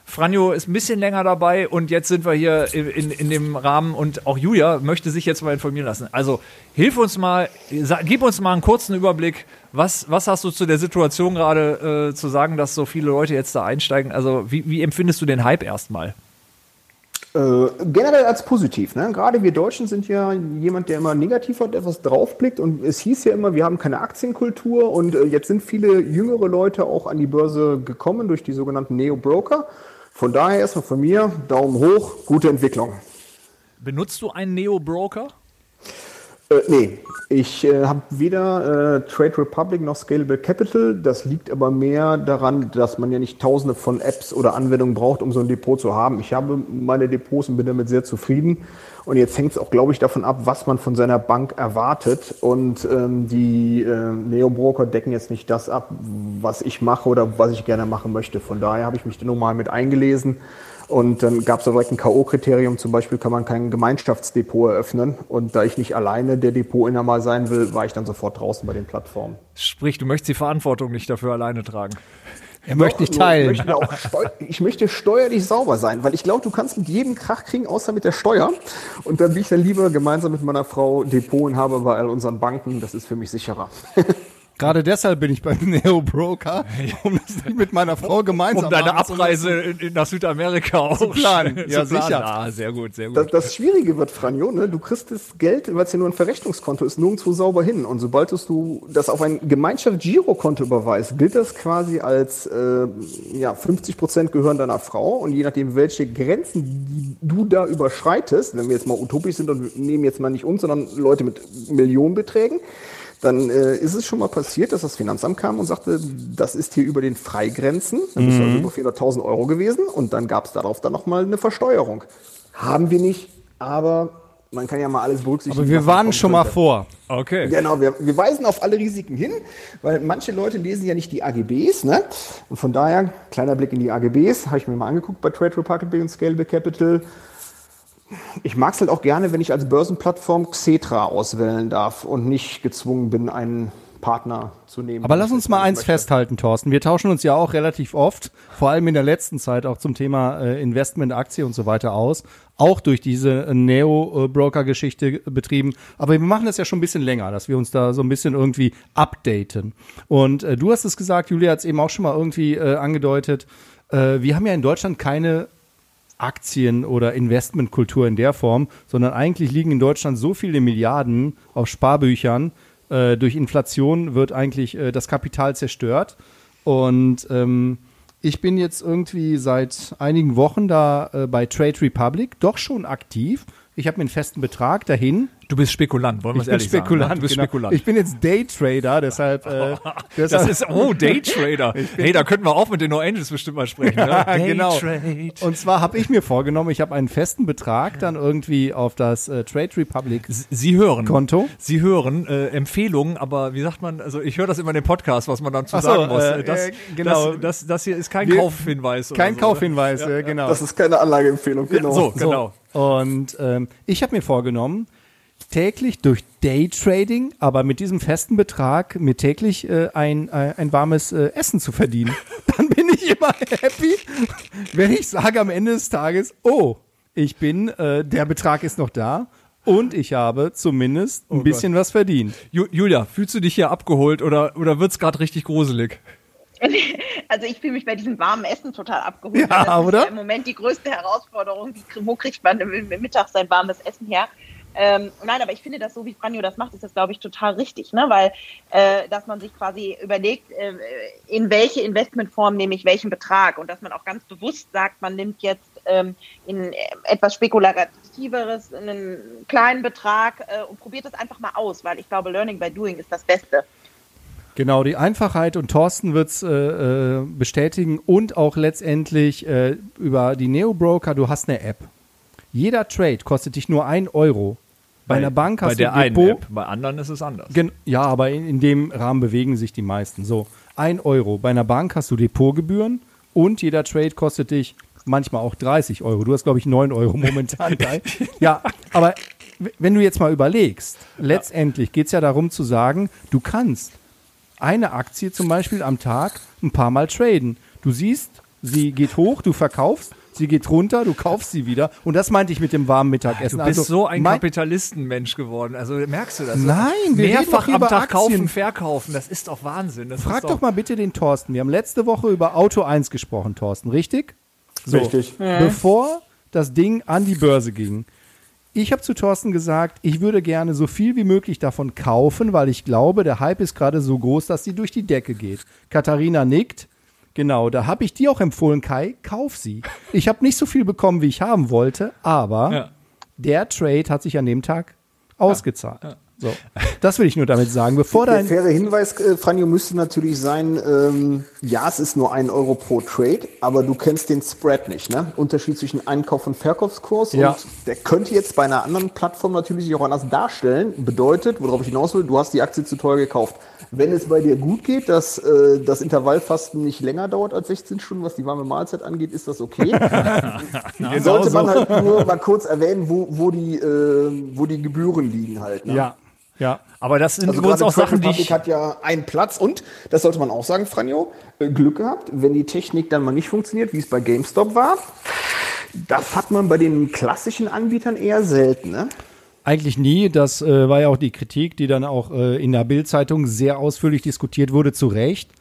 A: Franjo ist ein bisschen länger dabei und jetzt sind wir hier in, in, in dem Rahmen und auch Julia möchte sich jetzt mal informieren lassen. Also hilf uns mal, sa- gib uns mal einen kurzen Überblick. Was, was hast du zu der Situation gerade äh, zu sagen, dass so viele Leute jetzt da einsteigen? Also wie, wie empfindest du den Hype erstmal?
H: Äh, generell als positiv. Ne? Gerade wir Deutschen sind ja jemand, der immer negativ hat, etwas draufblickt. Und es hieß ja immer, wir haben keine Aktienkultur. Und äh, jetzt sind viele jüngere Leute auch an die Börse gekommen durch die sogenannten Neo-Broker. Von daher erstmal von mir Daumen hoch, gute Entwicklung.
A: Benutzt du einen Neo-Broker?
H: Äh, nee, ich äh, habe weder äh, Trade Republic noch Scalable Capital. Das liegt aber mehr daran, dass man ja nicht tausende von Apps oder Anwendungen braucht, um so ein Depot zu haben. Ich habe meine Depots und bin damit sehr zufrieden. Und jetzt hängt es auch, glaube ich, davon ab, was man von seiner Bank erwartet. Und ähm, die äh, Neo-Broker decken jetzt nicht das ab, was ich mache oder was ich gerne machen möchte. Von daher habe ich mich da nochmal mit eingelesen. Und dann gab es da direkt ein K.O.-Kriterium, zum Beispiel kann man kein Gemeinschaftsdepot eröffnen. Und da ich nicht alleine der Depotinhaber sein will, war ich dann sofort draußen bei den Plattformen.
A: Sprich, du möchtest die Verantwortung nicht dafür alleine tragen.
B: Er möchte nicht teilen.
H: Ich möchte, ich möchte steuerlich sauber sein, weil ich glaube, du kannst mit jedem Krach kriegen, außer mit der Steuer. Und dann bin ich dann lieber gemeinsam mit meiner Frau Depotinhaber bei all unseren Banken. Das ist für mich sicherer.
B: Gerade deshalb bin ich beim Neo Broker, um das nicht mit meiner Frau gemeinsam
A: Um deine
B: zu
A: Abreise in, in, nach Südamerika auch
B: planen.
A: zu
B: Ja,
A: planen.
B: sicher.
A: Ah, sehr gut, sehr gut.
H: Das, das Schwierige wird, Franjo, ne? du kriegst das Geld, weil es ja nur ein Verrechnungskonto ist, nirgendwo sauber hin. Und sobald du das auf ein Gemeinschafts-Girokonto überweist, gilt das quasi als äh, ja, 50 Prozent gehören deiner Frau. Und je nachdem, welche Grenzen du da überschreitest, wenn wir jetzt mal utopisch sind und nehmen jetzt mal nicht uns, sondern Leute mit Millionenbeträgen, dann äh, ist es schon mal passiert, dass das Finanzamt kam und sagte, das ist hier über den Freigrenzen. Dann bist du also über 400.000 Euro gewesen und dann gab es darauf dann nochmal eine Versteuerung. Haben wir nicht, aber man kann ja mal alles berücksichtigen.
B: Aber wir
H: kommen
B: schon mal vor.
A: Okay.
H: Genau, wir, wir weisen auf alle Risiken hin, weil manche Leute lesen ja nicht die AGBs. Ne? Und von daher, kleiner Blick in die AGBs, habe ich mir mal angeguckt bei Trade Republic und Scalable Capital. Ich mag es halt auch gerne, wenn ich als Börsenplattform Xetra auswählen darf und nicht gezwungen bin, einen Partner zu nehmen.
B: Aber lass uns mal eins
H: möchte.
B: festhalten, Thorsten. Wir tauschen uns ja auch relativ oft, vor allem in der letzten Zeit auch zum Thema äh, Investment, Aktie und so weiter aus. Auch durch diese äh, Neo-Broker-Geschichte betrieben. Aber wir machen das ja schon ein bisschen länger, dass wir uns da so ein bisschen irgendwie updaten. Und äh, du hast es gesagt, Julia hat es eben auch schon mal irgendwie äh, angedeutet. Äh, wir haben ja in Deutschland keine Aktien- oder Investmentkultur in der Form, sondern eigentlich liegen in Deutschland so viele Milliarden auf Sparbüchern. Äh, durch Inflation wird eigentlich äh, das Kapital zerstört. Und ähm, ich bin jetzt irgendwie seit einigen Wochen da äh, bei Trade Republic doch schon aktiv. Ich habe mir einen festen Betrag dahin.
A: Du bist Spekulant, wollen wir
B: Ich
A: es
B: bin
A: ehrlich
B: Spekulant.
A: sagen. ne? Du bist
B: genau.
A: Spekulant.
B: Ich bin jetzt Daytrader, deshalb. Äh,
A: das
B: deshalb
A: ist, oh, Daytrader. Hey, da könnten wir auch mit den No Angels bestimmt mal sprechen.
B: Ja,
A: ne?
B: genau. Und zwar habe ich mir vorgenommen, ich habe einen festen Betrag dann irgendwie auf das äh, Trade Republic
A: Sie hören.
B: Konto.
A: Sie hören äh, Empfehlungen, aber wie sagt man, also ich höre das immer in dem Podcast, was man dazu
B: so,
A: sagen muss.
B: äh,
A: das,
B: äh, genau.
A: Das, das, das hier ist kein
B: Wir-
A: Kaufhinweis. oder
B: Kein
A: so,
B: Kaufhinweis, äh, genau.
H: Das ist keine Anlageempfehlung,
A: Ne?
H: genau.
A: So, genau.
B: Und ähm, ich habe mir vorgenommen, täglich durch Daytrading, aber mit diesem festen Betrag, mir täglich äh, ein, äh, ein warmes äh, Essen zu verdienen. Dann bin ich immer happy, wenn ich sage am Ende des Tages, oh, ich bin, äh, der Betrag ist noch da und ich habe zumindest ein bisschen was verdient.
A: Ju Julia, fühlst du dich hier abgeholt oder, oder wird's gerade richtig gruselig?
C: Also ich fühle mich bei diesem warmen Essen total abgeholt.
B: Ja,
C: das ist
B: oder?
C: ja im Moment die größte Herausforderung. Wie, wo kriegt man im Mittag sein warmes Essen her? Ähm, nein, aber ich finde das so, wie Franjo das macht, ist das, glaube ich, total richtig, ne? Weil, äh, dass man sich quasi überlegt, äh, in welche Investmentform nehme ich welchen Betrag und dass man auch ganz bewusst sagt, man nimmt jetzt ähm, in äh, etwas spekulativeres einen kleinen Betrag äh, und probiert das einfach mal aus, weil ich glaube, Learning by Doing ist das Beste.
B: Genau, die Einfachheit und Thorsten wird es äh, äh, bestätigen und auch letztendlich äh, über die Neo-Broker, du hast eine App. Jeder Trade kostet dich nur ein Euro. Bei, einer Bank hast
A: bei
B: du ein
A: einen
B: Depot.
A: App, bei anderen ist es anders.
B: Gen ja, aber in, in dem Rahmen bewegen sich die meisten. So, ein Euro. Bei einer Bank hast du Depotgebühren und jeder Trade kostet dich manchmal auch 30 Euro. Du hast, glaube ich, 9 Euro momentan. Ja, aber wenn du jetzt mal überlegst, letztendlich geht es ja darum zu sagen, du kannst eine Aktie zum Beispiel am Tag ein paar Mal traden. Du siehst, sie geht hoch, du verkaufst, sie geht runter, du kaufst sie wieder. Und das meinte ich mit dem warmen Mittagessen.
A: Du bist
B: Also
A: so ein Kapitalistenmensch geworden. Also merkst du das?
B: Nein, wir reden
A: mehrfach
B: doch hier
A: am
B: über
A: Tag
B: Aktien.
A: kaufen, verkaufen. Das ist doch Wahnsinn. Das
B: Frag
A: ist
B: doch mal bitte den Thorsten. Wir haben letzte Woche über Auto 1 gesprochen, Thorsten, richtig? So,
H: Richtig.
B: Bevor das Ding an die Börse ging. Ich habe zu Thorsten gesagt, ich würde gerne so viel wie möglich davon kaufen, weil ich glaube, der Hype ist gerade so groß, dass sie durch die Decke geht. Katharina nickt. Genau, da habe ich dir auch empfohlen, Kai, kauf sie. Ich habe nicht so viel bekommen, wie ich haben wollte, aber
A: Ja.
B: der Trade hat sich an dem Tag ausgezahlt. So, das will ich nur damit sagen. Bevor
H: Der
B: dein
H: faire Hinweis, äh, Franjo, müsste natürlich sein, ähm, ja, es ist nur ein Euro pro Trade, aber du kennst den Spread nicht, ne? Unterschied zwischen Einkauf- und Verkaufskurs.
B: Ja.
H: Und der könnte jetzt bei einer anderen Plattform natürlich sich auch anders darstellen. Bedeutet, worauf ich hinaus will, du hast die Aktie zu teuer gekauft. Wenn es bei dir gut geht, dass äh, das Intervallfasten nicht länger dauert als 16 Stunden, was die warme Mahlzeit angeht, ist das okay. Sollte man halt nur mal kurz erwähnen, wo, wo, die, äh, wo die Gebühren liegen halt. Ne?
B: ja, ja.
A: Aber das sind
H: Also
A: übrigens
H: gerade
A: auch Sachen, die ich.
H: hat ja einen Platz und, das sollte man auch sagen, Franjo, äh, Glück gehabt, wenn die Technik dann mal nicht funktioniert, wie es bei GameStop war. Das hat man bei den klassischen Anbietern eher selten, ne?
B: Eigentlich nie. Das äh, war ja auch die Kritik, die dann auch äh, in der Bild-Zeitung sehr ausführlich diskutiert wurde, zu Recht.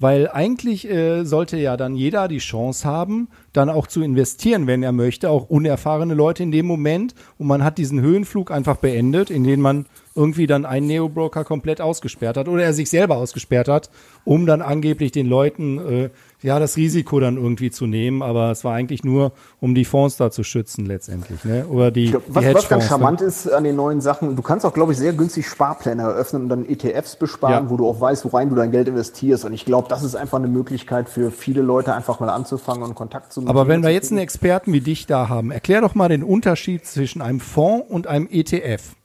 B: Weil eigentlich äh, sollte ja dann jeder die Chance haben, dann auch zu investieren, wenn er möchte, auch unerfahrene Leute in dem Moment. Und man hat diesen Höhenflug einfach beendet, indem man irgendwie dann einen Neo-Broker komplett ausgesperrt hat oder er sich selber ausgesperrt hat, um dann angeblich den Leuten äh, ja das Risiko dann irgendwie zu nehmen. Aber es war eigentlich nur, um die Fonds da zu schützen letztendlich, ne? Oder die,
H: glaub,
B: die
H: was, was ganz
B: ne?
H: charmant ist an den neuen Sachen, du kannst auch, glaube ich, sehr günstig Sparpläne eröffnen und dann ETFs besparen,
B: Ja.
H: wo du auch weißt, worein du dein Geld investierst. Und ich glaube, das ist einfach eine Möglichkeit für viele Leute, einfach mal anzufangen und Kontakt zu
B: Aber wenn wir jetzt einen. Experten wie dich da haben, erklär doch mal den Unterschied zwischen einem Fonds und einem ETF.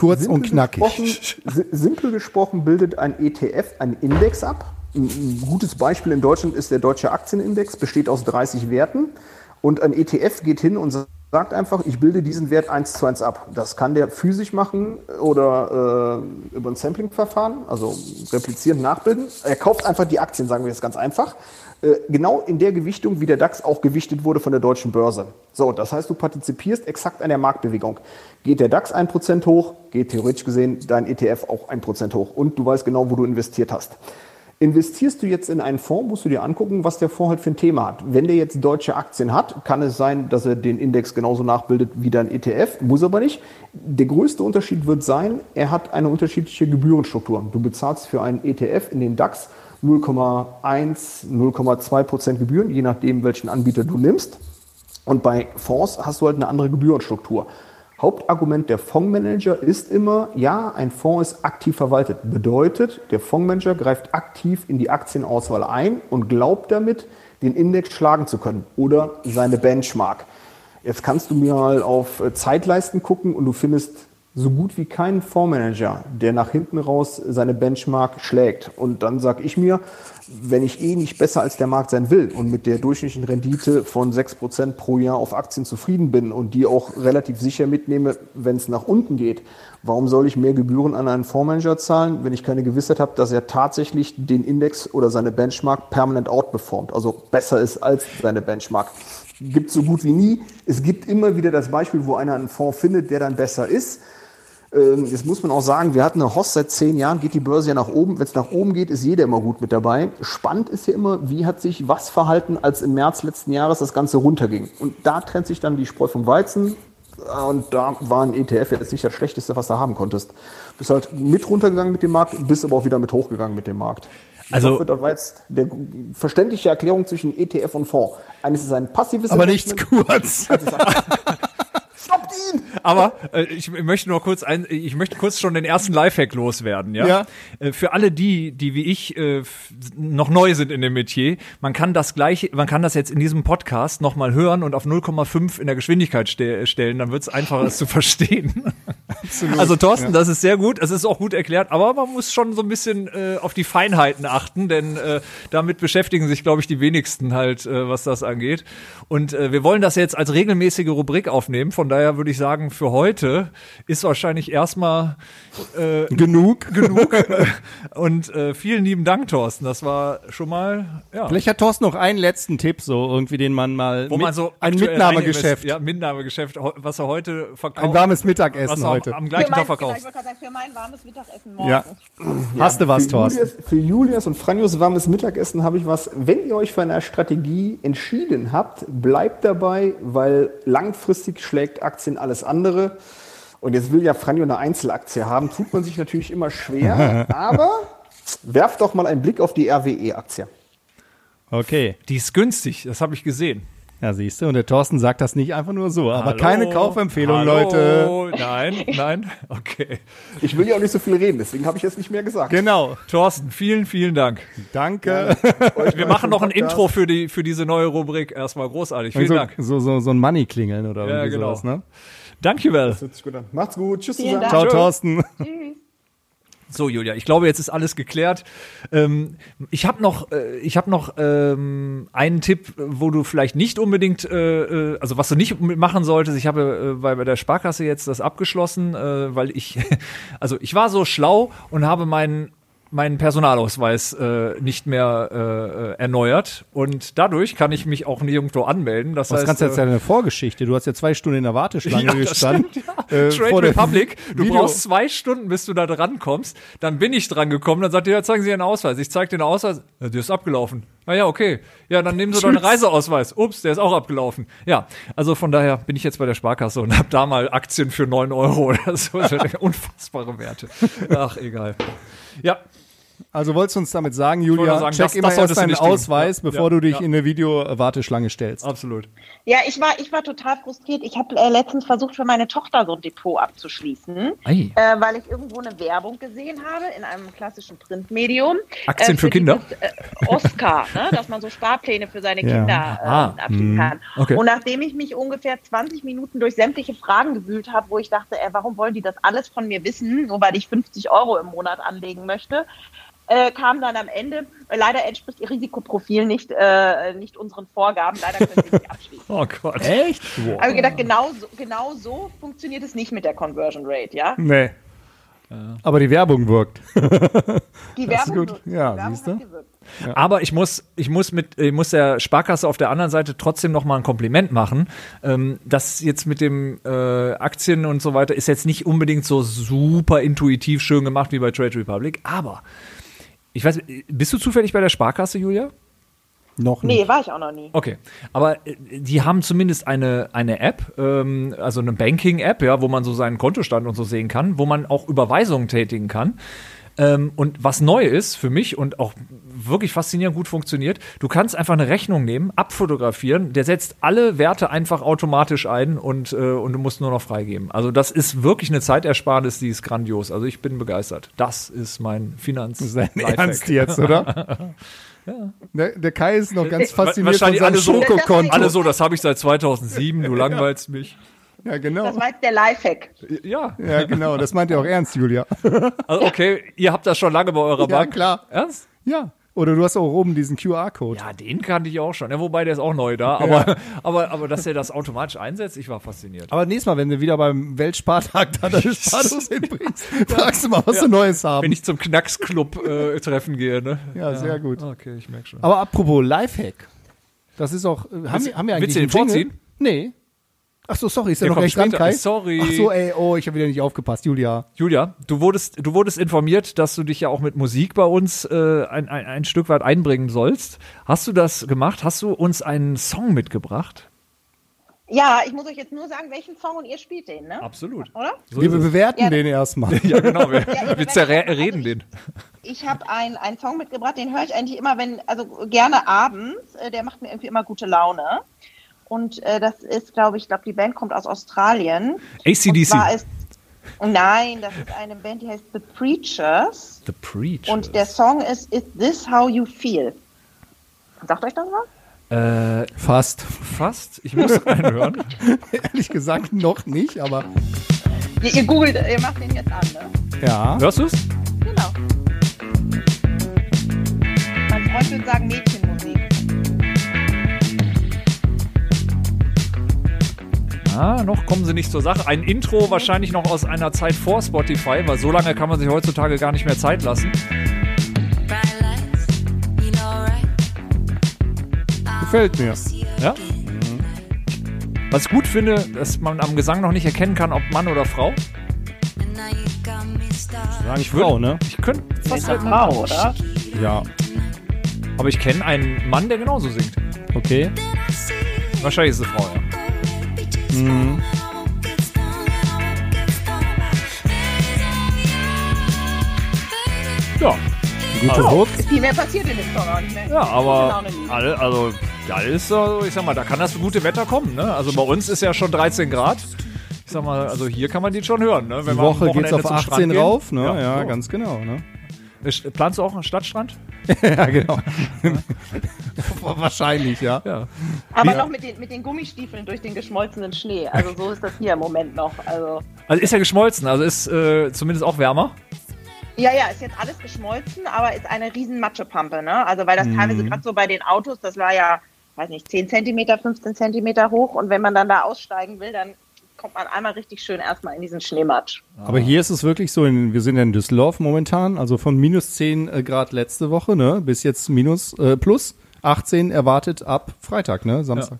B: Kurz und knackig.
H: Gesprochen, si- simpel gesprochen bildet ein ETF einen Index ab. Ein, ein gutes Beispiel in Deutschland ist der deutsche Aktienindex, besteht aus 30 Werten. Und ein ETF geht hin und sagt einfach, ich bilde diesen Wert eins zu eins ab. Das kann der physisch machen oder äh, über ein Sampling-Verfahren, also replizieren, nachbilden. Er kauft einfach die Aktien, sagen wir jetzt ganz einfach. Äh, genau in der Gewichtung, wie der DAX auch gewichtet wurde von der deutschen Börse. So, das heißt, du partizipierst exakt an der Marktbewegung. Geht der DAX 1% hoch, geht theoretisch gesehen dein ETF auch 1% hoch. Und du weißt genau, wo du investiert hast. Investierst du jetzt in einen Fonds, musst du dir angucken, was der Fonds halt für ein Thema hat. Wenn der jetzt deutsche Aktien hat, kann es sein, dass er den Index genauso nachbildet wie dein ETF, muss aber nicht. Der größte Unterschied wird sein, er hat eine unterschiedliche Gebührenstruktur. Du bezahlst für einen ETF in den DAX 0,1, 0,2 Prozent Gebühren, je nachdem, welchen Anbieter du nimmst. Und bei Fonds hast du halt eine andere Gebührenstruktur. Hauptargument der Fondsmanager ist immer, ja, ein Fonds ist aktiv verwaltet. Bedeutet, der Fondsmanager greift aktiv in die Aktienauswahl ein und glaubt damit, den Index schlagen zu können oder seine Benchmark. Jetzt kannst du mir mal auf äh, Zeitleisten gucken und du findest so gut wie keinen Fondsmanager, der nach hinten raus seine Benchmark schlägt. Und dann sage ich mir, wenn ich eh nicht besser als der Markt sein will und mit der durchschnittlichen Rendite von 6% pro Jahr auf Aktien zufrieden bin und die auch relativ sicher mitnehme, wenn es nach unten geht, warum soll ich mehr Gebühren an einen Fondsmanager zahlen, wenn ich keine Gewissheit habe, dass er tatsächlich den Index oder seine Benchmark permanent outperformt, also besser ist als seine Benchmark? Gibt so gut wie nie. Es gibt immer wieder das Beispiel, wo einer einen Fonds findet, der dann besser ist. Ähm, Jetzt muss man auch sagen, wir hatten eine Host seit zehn Jahren, geht die Börse ja nach oben. Wenn es nach oben geht, ist jeder immer gut mit dabei. Spannend ist ja immer, wie hat sich was verhalten, als im März letzten Jahres das Ganze runterging. Und da trennt sich dann die Spreu vom Weizen. Und da war ein ETF jetzt nicht das Schlechteste, was du haben konntest. Bist halt mit runtergegangen mit dem Markt, bist aber auch wieder mit hochgegangen mit dem markt.
A: Also-
H: hoffe, das war jetzt der verständliche Erklärung zwischen ETF und Fonds. Eines ist ein passives
B: Aber nichts kurz.
H: Stoppt ihn!
A: Aber äh, ich möchte nur kurz ein, ich möchte kurz schon den ersten Lifehack loswerden, ja.
B: Ja.
A: Äh, für alle die, die wie ich äh, noch neu sind in dem Metier, man kann das gleiche, man kann das jetzt in diesem Podcast nochmal hören und auf 0,5 in der Geschwindigkeit ste stellen, dann wird es einfacher, es zu verstehen. Also Thorsten, das ist sehr gut, es ist auch gut erklärt, aber man muss schon so ein bisschen äh, auf die Feinheiten achten, denn äh, damit beschäftigen sich, glaube ich, die wenigsten halt, äh, was das angeht. Und äh, wir wollen das jetzt als regelmäßige Rubrik aufnehmen, von daher würde ich sagen, für heute ist wahrscheinlich erstmal äh,
B: Genug.
A: genug. Und äh, vielen lieben Dank, Thorsten. Das war schon mal, ja.
B: Vielleicht hat Thorsten noch einen letzten Tipp, so irgendwie, den man mal.
A: wo
B: mit-
A: man so
B: ein Mitnahmegeschäft.
A: Ja, Mitnahmegeschäft, was er heute verkauft.
B: Ein warmes Mittagessen heute.
A: Am, gleichen
C: mein,
A: Tag verkauft.
C: für mein warmes Mittagessen morgen.
B: Ja. Hast du was,
H: für
B: Thorsten?
H: Julius, für Julius und Franjos warmes Mittagessen habe ich was. Wenn ihr euch für eine Strategie entschieden habt, bleibt dabei, weil langfristig schlägt Aktien alles andere. Und jetzt will ja Franjo eine Einzelaktie haben, tut man sich natürlich immer schwer. aber werft doch mal einen Blick auf die RWE-Aktie.
B: Okay.
A: Die ist günstig, das habe ich gesehen.
B: Ja, siehst du, und der Thorsten sagt das nicht einfach nur so, aber keine
A: Hallo?
B: Kaufempfehlung,
A: Hallo?
B: Leute.
A: Nein, nein, okay.
H: Ich will ja auch nicht so viel reden, deswegen habe ich jetzt nicht mehr gesagt.
B: Genau.
A: Thorsten, vielen, vielen Dank.
B: Danke.
H: Euch
A: Wir machen noch ein
H: Podcast.
A: Intro für, die, für diese neue Rubrik. Erstmal großartig. Vielen
B: so,
A: Dank.
B: So, so, so ein Money-Klingeln oder
A: Ja,
B: irgendwie
A: genau.
B: sowas, ne?
A: Danke, Well.
H: Das hört sich gut an. Macht's gut. Tschüss
C: Vielen
H: zusammen.
C: Dank.
B: Ciao, Thorsten.
A: So, Julia, ich glaube, jetzt ist alles geklärt. Ähm, ich habe noch, äh, ich habe noch ähm, einen Tipp, wo du vielleicht nicht unbedingt, äh, äh, also was du nicht machen solltest. Ich habe äh, bei, bei der Sparkasse jetzt das abgeschlossen, äh, weil ich, also ich war so schlau und habe meinen meinen Personalausweis äh, nicht mehr äh, äh, erneuert und dadurch kann ich mich auch nirgendwo anmelden. Das
B: Was
A: heißt,
B: kannst du jetzt
A: äh,
B: deine Vorgeschichte? Du hast ja zwei Stunden in der Warteschlange
A: Ja,
B: gestanden.
A: stimmt, ja.
B: äh,
A: Trade
B: vor
A: Republic, du
B: Video-
A: brauchst zwei Stunden, bis du da dran kommst. Dann bin ich dran gekommen, dann sagt er, ja, zeigen Sie Ihren Ausweis. Ich zeig den Ausweis, ja, der ist abgelaufen. Ah ja, okay. Ja, dann nehmen Sie doch einen Reiseausweis. Ups, der ist auch abgelaufen. Ja, also von daher bin ich jetzt bei der Sparkasse und habe da mal Aktien für 9 Euro oder so. Unfassbare Werte. Ach, egal. Ja,
B: Also wolltest du uns damit sagen, Julia,
A: sagen,
B: check
A: das-
B: immer
A: das
B: erst deinen
A: nicht tun.
B: Ausweis,
A: Ja.
B: bevor
A: Ja.
B: du dich
A: Ja.
B: in eine Video-Warteschlange stellst.
A: absolut.
C: Ja, ich war, ich war total frustriert. Ich habe äh, letztens versucht, für meine Tochter so ein Depot abzuschließen, äh, weil ich irgendwo eine Werbung gesehen habe in einem klassischen Printmedium.
A: Aktien für Kinder?
C: Dieses, äh, Oscar, ne, dass man so Sparpläne für seine
B: Ja.
C: Kinder äh,
A: Ah,
C: abschließen kann.
A: okay.
C: Und nachdem ich mich ungefähr 20 Minuten durch sämtliche Fragen gewühlt habe, wo ich dachte, äh, warum wollen die das alles von mir wissen, nur weil ich 50 Euro im Monat anlegen möchte, äh, kam dann am Ende, leider entspricht ihr Risikoprofil nicht, äh, nicht unseren Vorgaben, leider können sie nicht abschließen.
A: Oh Gott.
B: Echt?
C: Aber ich gedacht, genau so, genau so funktioniert es nicht mit der Conversion Rate, ja?
B: Nee. Aber die Werbung wirkt.
C: Die
B: Das ist
C: Werbung,
B: gut. Ja,
C: Werbung
B: siehst du?
C: gewirkt.
A: Aber ich muss, ich muss mit, ich muss der Sparkasse auf der anderen Seite trotzdem noch mal ein Kompliment machen. Ähm, das jetzt mit dem äh, Aktien und so weiter ist jetzt nicht unbedingt so super intuitiv schön gemacht wie bei Trade Republic. Aber ich weiß, bist du zufällig bei der Sparkasse, Julia?
B: Noch nicht.
C: Nee, war ich auch noch nie.
A: Okay, aber äh, die haben zumindest eine, eine App, ähm, also eine Banking-App, ja, wo man so seinen Kontostand und so sehen kann, wo man auch Überweisungen tätigen kann. Ähm, und was neu ist für mich und auch wirklich faszinierend gut funktioniert, du kannst einfach eine Rechnung nehmen, abfotografieren, der setzt alle Werte einfach automatisch ein und, äh, und du musst nur noch freigeben. Also das ist wirklich eine Zeitersparnis, die ist grandios. Also ich bin begeistert. Das ist mein Finanz.
B: Sein
A: Lifehack.
B: Ernst jetzt, oder? der, der Kai ist noch ganz fasziniert von
A: Wahrscheinlich
B: seinem
A: alle so,
B: Schokokonto.
A: alle so, das habe ich seit 2007, du langweilst mich.
B: Ja, genau.
C: Das war jetzt der Lifehack.
A: Ja,
B: Ja, genau. Das meint ihr auch ernst, Julia.
A: also okay, ihr habt das schon lange bei eurer
B: Ja,
A: Bank.
B: klar.
A: Ernst?
B: Ja. Oder du hast auch oben diesen QR-Code.
A: Ja, den kannte ich auch schon. Ja, wobei, der ist auch neu da. Aber, aber, aber dass er das automatisch einsetzt, ich war fasziniert.
B: Aber nächstes Mal, wenn du wieder beim Weltspartag da deine Spardos hinbringst, fragst du mal, was
A: Ja.
B: du Neues haben.
A: Wenn ich zum Knacksclub äh, treffen gehe, ne?
B: Ja, sehr gut.
A: Okay, ich merke schon.
B: Aber apropos Lifehack. Das ist auch. Äh, haben, wir, haben wir eigentlich
A: willst du den
B: Jingle?
A: vorziehen?
B: Nee. Ach so, sorry, ist ja noch recht dran. Kai?
A: Sorry.
B: Ach so, ey, oh, ich habe wieder nicht aufgepasst, Julia.
A: Julia, du wurdest, du wurdest informiert, dass du dich ja auch mit Musik bei uns äh, ein, ein, ein Stück weit einbringen sollst. Hast du das gemacht? Hast du uns einen Song mitgebracht?
C: Ja, ich muss euch jetzt nur sagen, welchen Song und ihr spielt den, ne?
A: Absolut.
C: Oder?
A: So
B: wir bewerten
C: Ja.
B: den erstmal.
A: Ja, genau. Wir,
C: ihr
A: wir
C: bewertet
A: zerre-
C: einfach.
A: reden
C: Also
A: den.
C: Ich habe einen einen Song mitgebracht, den höre ich eigentlich immer, wenn, also gerne abends. Äh, Der macht mir irgendwie immer gute Laune. Und äh, das ist, glaube ich, glaube die Band kommt aus Australien. Und
A: ACDC.
C: zwar ist, nein, das ist eine Band, die heißt The Preachers.
A: The Preach.
C: Und der Song ist Is This How You Feel? Sagt euch das was?
A: äh,
B: Fast.
A: fast. Ich muss reinhören.
B: Ehrlich gesagt noch nicht, aber
C: Ihr, ihr googelt, ihr macht den jetzt an, ne?
B: ja.
A: Hörst du es?
C: Genau. Mein Freund würde sagen Mädchenmusik.
A: Ah, noch kommen sie nicht zur Sache. Ein Intro wahrscheinlich noch aus einer Zeit vor Spotify, weil so lange kann man sich heutzutage gar nicht mehr Zeit lassen.
B: Gefällt mir.
A: Ja? Was ich gut finde, dass man am Gesang noch nicht erkennen kann, ob Mann oder Frau.
B: Sagen Frau, ne?
A: Ich könnte fast
C: eine Frau, oder?
B: Ja.
A: Aber ich kenne einen Mann, der genauso singt.
B: Okay.
A: Wahrscheinlich ist es eine Frau, ja.
B: Mhm.
A: Ja,
B: Gute Hook.
C: Viel mehr passiert in dem Song auch nicht mehr.
A: ja aber alle, also da ist, also, ich sag mal, da kann das gute Wetter kommen. Ne? Also bei uns ist ja schon 13 Grad. Ich sag mal, also hier kann man die schon hören. Ne? Wenn
B: Die Woche geht's auf
A: zum Strand
B: 18
A: gehen.
B: rauf, ne? Ja,
A: so.
B: ganz genau, ne?
A: Planst du auch einen Stadtstrand?
B: ja, genau. Wahrscheinlich, ja.
A: Ja.
C: Aber noch mit den, mit den Gummistiefeln durch den geschmolzenen Schnee. Also so ist das hier im Moment noch. Also
A: Also ist ja geschmolzen, also ist äh, zumindest auch wärmer.
C: ja, ja, ist jetzt alles geschmolzen, aber ist eine riesen Matschepampe, ne? Also weil das teilweise gerade so bei den Autos, das war ja, weiß nicht, 10 Zentimeter, 15 Zentimeter hoch und wenn man dann da aussteigen will, dann kommt man einmal richtig schön erstmal in diesen Schneematsch.
B: Aber hier ist es wirklich so, in, wir sind ja in Düsseldorf momentan, also von minus 10 äh, Grad letzte Woche, ne, bis jetzt minus, äh, plus 18 erwartet ab Freitag, ne, Samstag.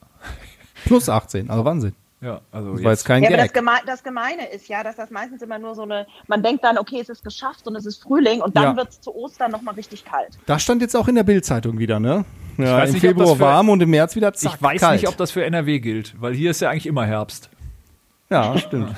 B: Plus 18, also Wahnsinn.
A: Ja, also
B: Das war jetzt kein
C: Ja, aber das,
B: Gag.
C: Geme das Gemeine ist ja, dass das meistens immer nur so eine, man denkt dann, okay, es ist geschafft und es ist Frühling und dann
B: Ja.
C: wird es zu Ostern nochmal richtig kalt.
B: Das stand jetzt auch in der Bildzeitung wieder, ne? Ja,
A: weiß
B: im
A: nicht, ob das
B: Februar
A: für-
B: warm und im März wieder zack,
A: ich weiß
B: kalt.
A: nicht, ob das für NRW gilt, weil hier ist ja eigentlich immer Herbst.
B: Ja, stimmt.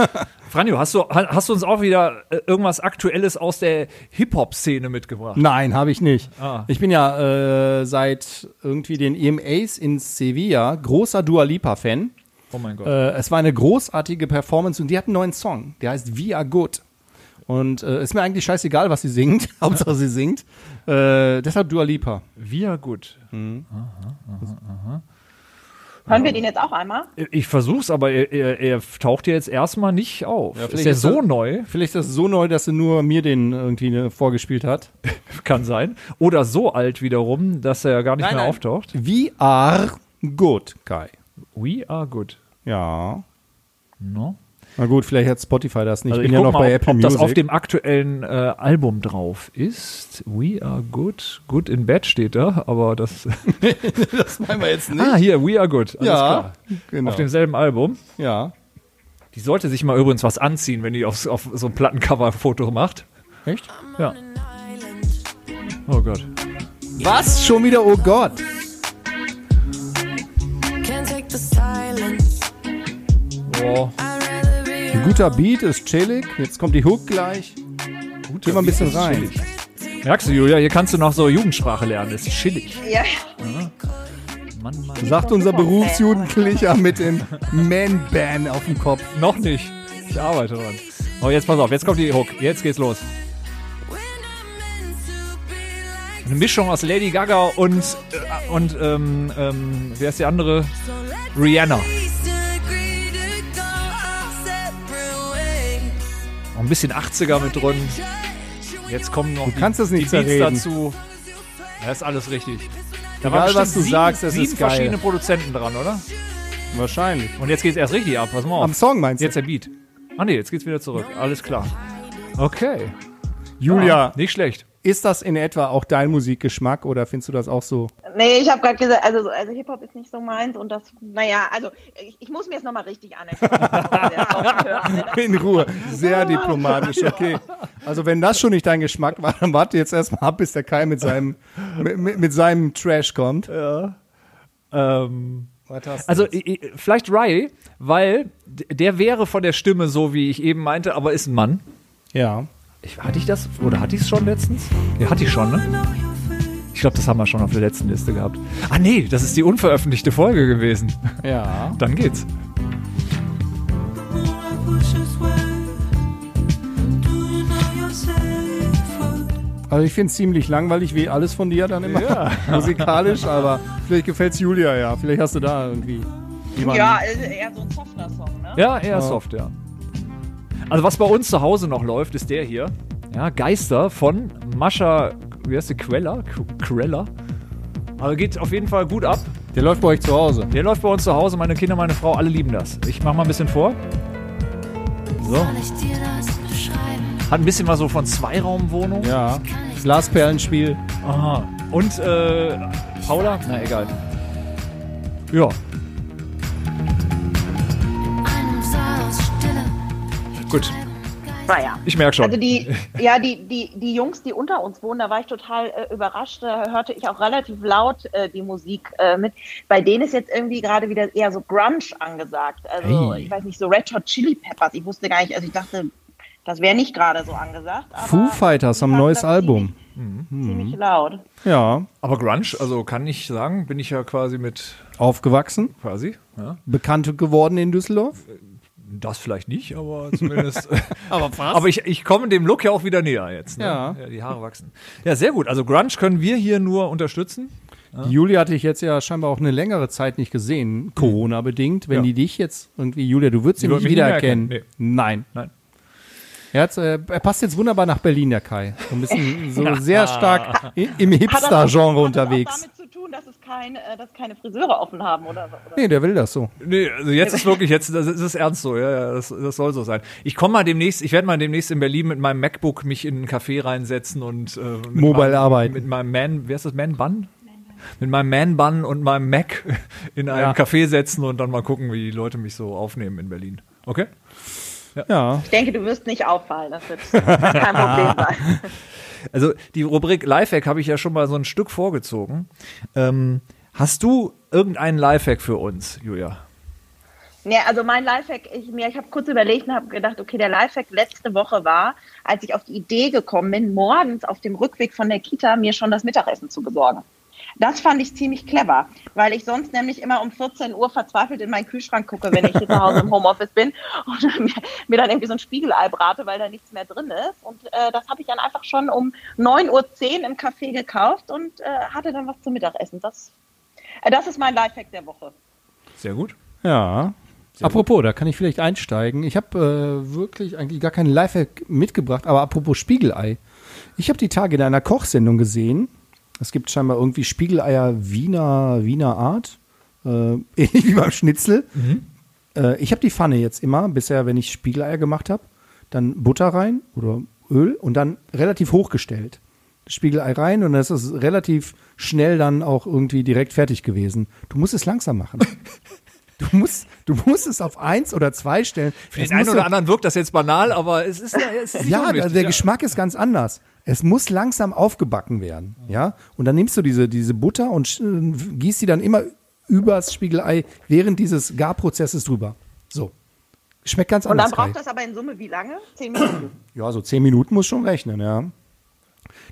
A: Franjo, hast du, ha- hast du uns auch wieder äh, irgendwas Aktuelles aus der Hip-Hop-Szene mitgebracht?
B: Nein, habe ich nicht.
A: Ah.
B: Ich bin ja äh, seit irgendwie den EMAs in Sevilla großer Dua Lipa-Fan.
A: Oh mein Gott.
B: Äh, es war eine großartige Performance und die hat einen neuen Song, der heißt We Are Good. Und äh, ist mir eigentlich scheißegal, was sie singt. Hauptsache sie singt. Äh, deshalb Dua Lipa.
A: Wir gut.
C: Hören wir den jetzt auch einmal?
A: Ich versuch's, aber er, er, er taucht ja jetzt erstmal nicht auf.
B: Ja,
A: ist der
B: ist
A: so
B: er-
A: neu?
B: Vielleicht ist das so neu, dass sie nur mir den irgendwie ne, vorgespielt hat.
A: Kann sein. Oder so alt wiederum, dass er gar nicht
B: Nein,
A: mehr
B: nein.
A: auftaucht.
B: We Are Good, Kai.
A: We are good.
B: Ja.
A: No?
B: Na gut, vielleicht hat Spotify das nicht.
A: Also
B: ich
A: ich
B: bin ja noch
A: mal,
B: bei
A: ob,
B: Apple
A: ob
B: Music.
A: das auf dem aktuellen äh, Album drauf ist. We are good. Good in bed steht da, aber das.
B: das meinen wir jetzt nicht.
A: ah, hier, We are good. Alles
B: ja,
A: klar.
B: genau.
A: Auf demselben Album.
B: ja.
A: Die sollte sich mal übrigens was anziehen, wenn die aufs, auf so ein Plattencover-Foto macht.
B: Echt?
A: Ja. Oh Gott.
B: Was? Schon wieder? Oh Gott.
A: Oh,
B: Ein guter Beat ist chillig. Jetzt kommt die Hook gleich. Gut, Geh mal ein bisschen rein.
A: Merkst du, Julia, hier kannst du noch so Jugendsprache lernen. Das ist chillig.
C: Ja.
A: Mann, Mann.
B: Sagt unser Berufsjugendlicher mit dem Man-Ban auf dem Kopf.
A: Noch nicht. Ich arbeite dran. Oh, jetzt pass auf, jetzt kommt die Hook. Jetzt geht's los. Eine Mischung aus Lady Gaga und, äh, und ähm, ähm, wer ist die andere? Rihanna. Ein bisschen 80er mit drin. Jetzt kommen noch die,
B: kannst es nicht
A: die Beats
B: zerreden.
A: dazu. Ja, ist alles richtig. Da
B: Egal, was du
A: sieben,
B: sagst, es
A: sieben
B: ist geil.
A: verschiedene Produzenten dran, oder?
B: Wahrscheinlich.
A: Und jetzt geht's erst richtig ab. Pass mal auf.
B: Am Song meinst du?
A: Jetzt der Beat. Ah nee, jetzt geht's wieder zurück. Alles klar. Okay.
B: Julia,
A: Ah, nicht schlecht.
B: Ist das in etwa auch dein Musikgeschmack oder findest du das auch so?
C: Nee, ich habe gerade gesagt, also, also Hip-Hop ist nicht so meins und das, naja, also ich, ich muss mir jetzt nochmal richtig anerkennen.
B: In Ruhe. Sehr diplomatisch, okay. Also wenn das schon nicht dein Geschmack war, dann warte jetzt erstmal ab, bis der Kai mit seinem, mit, mit, mit seinem Trash kommt.
A: Ähm,
B: hast du
A: also vielleicht Riley, weil der wäre von der Stimme so, wie ich eben meinte, aber ist ein Mann.
B: ja.
A: Ich, hatte ich das? Oder hatte ich es schon letztens? Ja, hatte ich schon, ne? Ich glaube, das haben wir schon auf der letzten Liste gehabt. Ah nee, das ist die unveröffentlichte Folge gewesen.
B: Ja.
A: Dann geht's.
B: Also ich finde es ziemlich langweilig, wie alles von dir dann immer
A: Ja.
B: musikalisch, aber vielleicht gefällt's Julia ja. Vielleicht hast du da irgendwie jemanden.
C: Ja, also eher so ein softer Song, ne?
A: Ja, eher soft, ja. Also was bei uns zu Hause noch läuft, ist der hier. Ja, Geister von Mascha, wie heißt die, Quella? Qu- Quella? Aber geht auf jeden Fall gut ab.
B: Der läuft bei euch zu Hause.
A: Der läuft bei uns zu Hause, meine Kinder, meine Frau, alle lieben das. Ich mach mal ein bisschen vor. So. Hat ein bisschen was so von Zweiraumwohnung.
B: Ja. Glasperlenspiel.
A: Aha. Und äh, Paula? Na egal. Ja. Gut,
C: Naja.
A: ich merke schon.
C: Also die, ja, die, die, die Jungs, die unter uns wohnen, da war ich total äh, überrascht. Da hörte ich auch relativ laut äh, die Musik äh, mit. Bei denen ist jetzt irgendwie gerade wieder eher so Grunge angesagt. Also
A: Hey.
C: ich weiß nicht, so Red Hot Chili Peppers. Ich wusste gar nicht, also ich dachte, das wäre nicht gerade so angesagt. Aber
B: Foo Fighters haben ein neues Album.
C: Ziemlich, ziemlich laut.
B: Ja.
A: Aber Grunge, also kann ich sagen, bin ich ja quasi mit,
B: Aufgewachsen.
A: quasi, ja.
B: Bekannt geworden in Düsseldorf.
A: Das vielleicht nicht, aber zumindest.
B: Aber fast.
A: aber ich, ich komme dem Look ja auch wieder näher jetzt. Ne?
B: Ja.
A: Die Haare wachsen. Ja, sehr gut. Also Grunge können wir hier nur unterstützen.
B: Die Julia hatte ich jetzt ja scheinbar auch eine längere Zeit nicht gesehen, Corona-bedingt. Wenn
A: Ja.
B: die dich jetzt irgendwie, Julia, du würdest
A: Die
B: ihn
A: wird
B: nicht wiedererkennen.
A: erkennen,
B: Nein.
A: Nein.
B: Er, hat, äh, er passt jetzt wunderbar nach Berlin, der Kai. So ein bisschen so sehr stark im Hipster-Genre
C: Hat
B: unterwegs.
C: das damit zu tun, dass es kein, äh, dass keine Friseure offen haben oder so? Oder?
B: Nee, der will das so.
A: Nee, also jetzt ist wirklich, jetzt das ist ernst so, ja, ja das, das soll so sein. Ich komme mal demnächst, ich werde mal demnächst in Berlin mit meinem MacBook mich in einen Café reinsetzen und äh, mit
B: Mobile
A: meinem,
B: arbeiten.
A: Mit meinem Man, wie heißt das, Man Bun? Mit meinem Man Bun und meinem Mac in einem
B: Ja.
A: Café setzen und dann mal gucken, wie die Leute mich so aufnehmen in Berlin. Okay?
B: Ja.
C: Ich denke, du wirst nicht auffallen. Das wird kein Problem sein.
A: Also die Rubrik Lifehack habe ich ja schon mal so ein Stück vorgezogen. Ähm, hast du irgendeinen Lifehack für uns, Julia?
C: Ja, also mein Lifehack, ich, mir, ich habe kurz überlegt und habe gedacht, okay, der Lifehack letzte Woche war, als ich auf die Idee gekommen bin, morgens auf dem Rückweg von der Kita mir schon das Mittagessen zu besorgen. Das fand ich ziemlich clever, weil ich sonst nämlich immer um 14 Uhr verzweifelt in meinen Kühlschrank gucke, wenn ich hier zu Hause im Homeoffice bin und mir, mir dann irgendwie so ein Spiegelei brate, weil da nichts mehr drin ist. Und äh, das habe ich dann einfach schon um 9.10 Uhr im Café gekauft und äh, hatte dann was zum Mittagessen. Das, äh, das ist mein Lifehack der Woche.
A: Sehr gut.
B: Ja. apropos, da kann ich vielleicht einsteigen. Ich habe äh, wirklich eigentlich gar keinen Lifehack mitgebracht, aber apropos Spiegelei. Ich habe die Tage in einer Kochsendung gesehen. Es gibt scheinbar irgendwie Spiegeleier Wiener, Wiener Art. Äh, ähnlich wie beim Schnitzel. Äh, ich habe die Pfanne jetzt immer, bisher, wenn ich Spiegeleier gemacht habe, dann Butter rein oder Öl und dann relativ hochgestellt. Das Spiegelei rein und das ist relativ schnell dann auch irgendwie direkt fertig gewesen. Du musst es langsam machen. Du musst, du musst es auf eins oder zwei stellen.
A: Für
B: Es
A: den einen oder anderen wirkt das jetzt banal, aber es ist, es ist
B: ja, der
A: ja.
B: Geschmack ist ganz anders. Es muss langsam aufgebacken werden, ja. Und dann nimmst du diese, diese Butter und äh, gießt sie dann immer übers Spiegelei während dieses Garprozesses drüber. So. Schmeckt ganz
C: Und dann
B: anders.
C: Braucht das aber in Summe wie lange? Zehn Minuten.
B: Ja, so zehn Minuten muss schon rechnen, ja.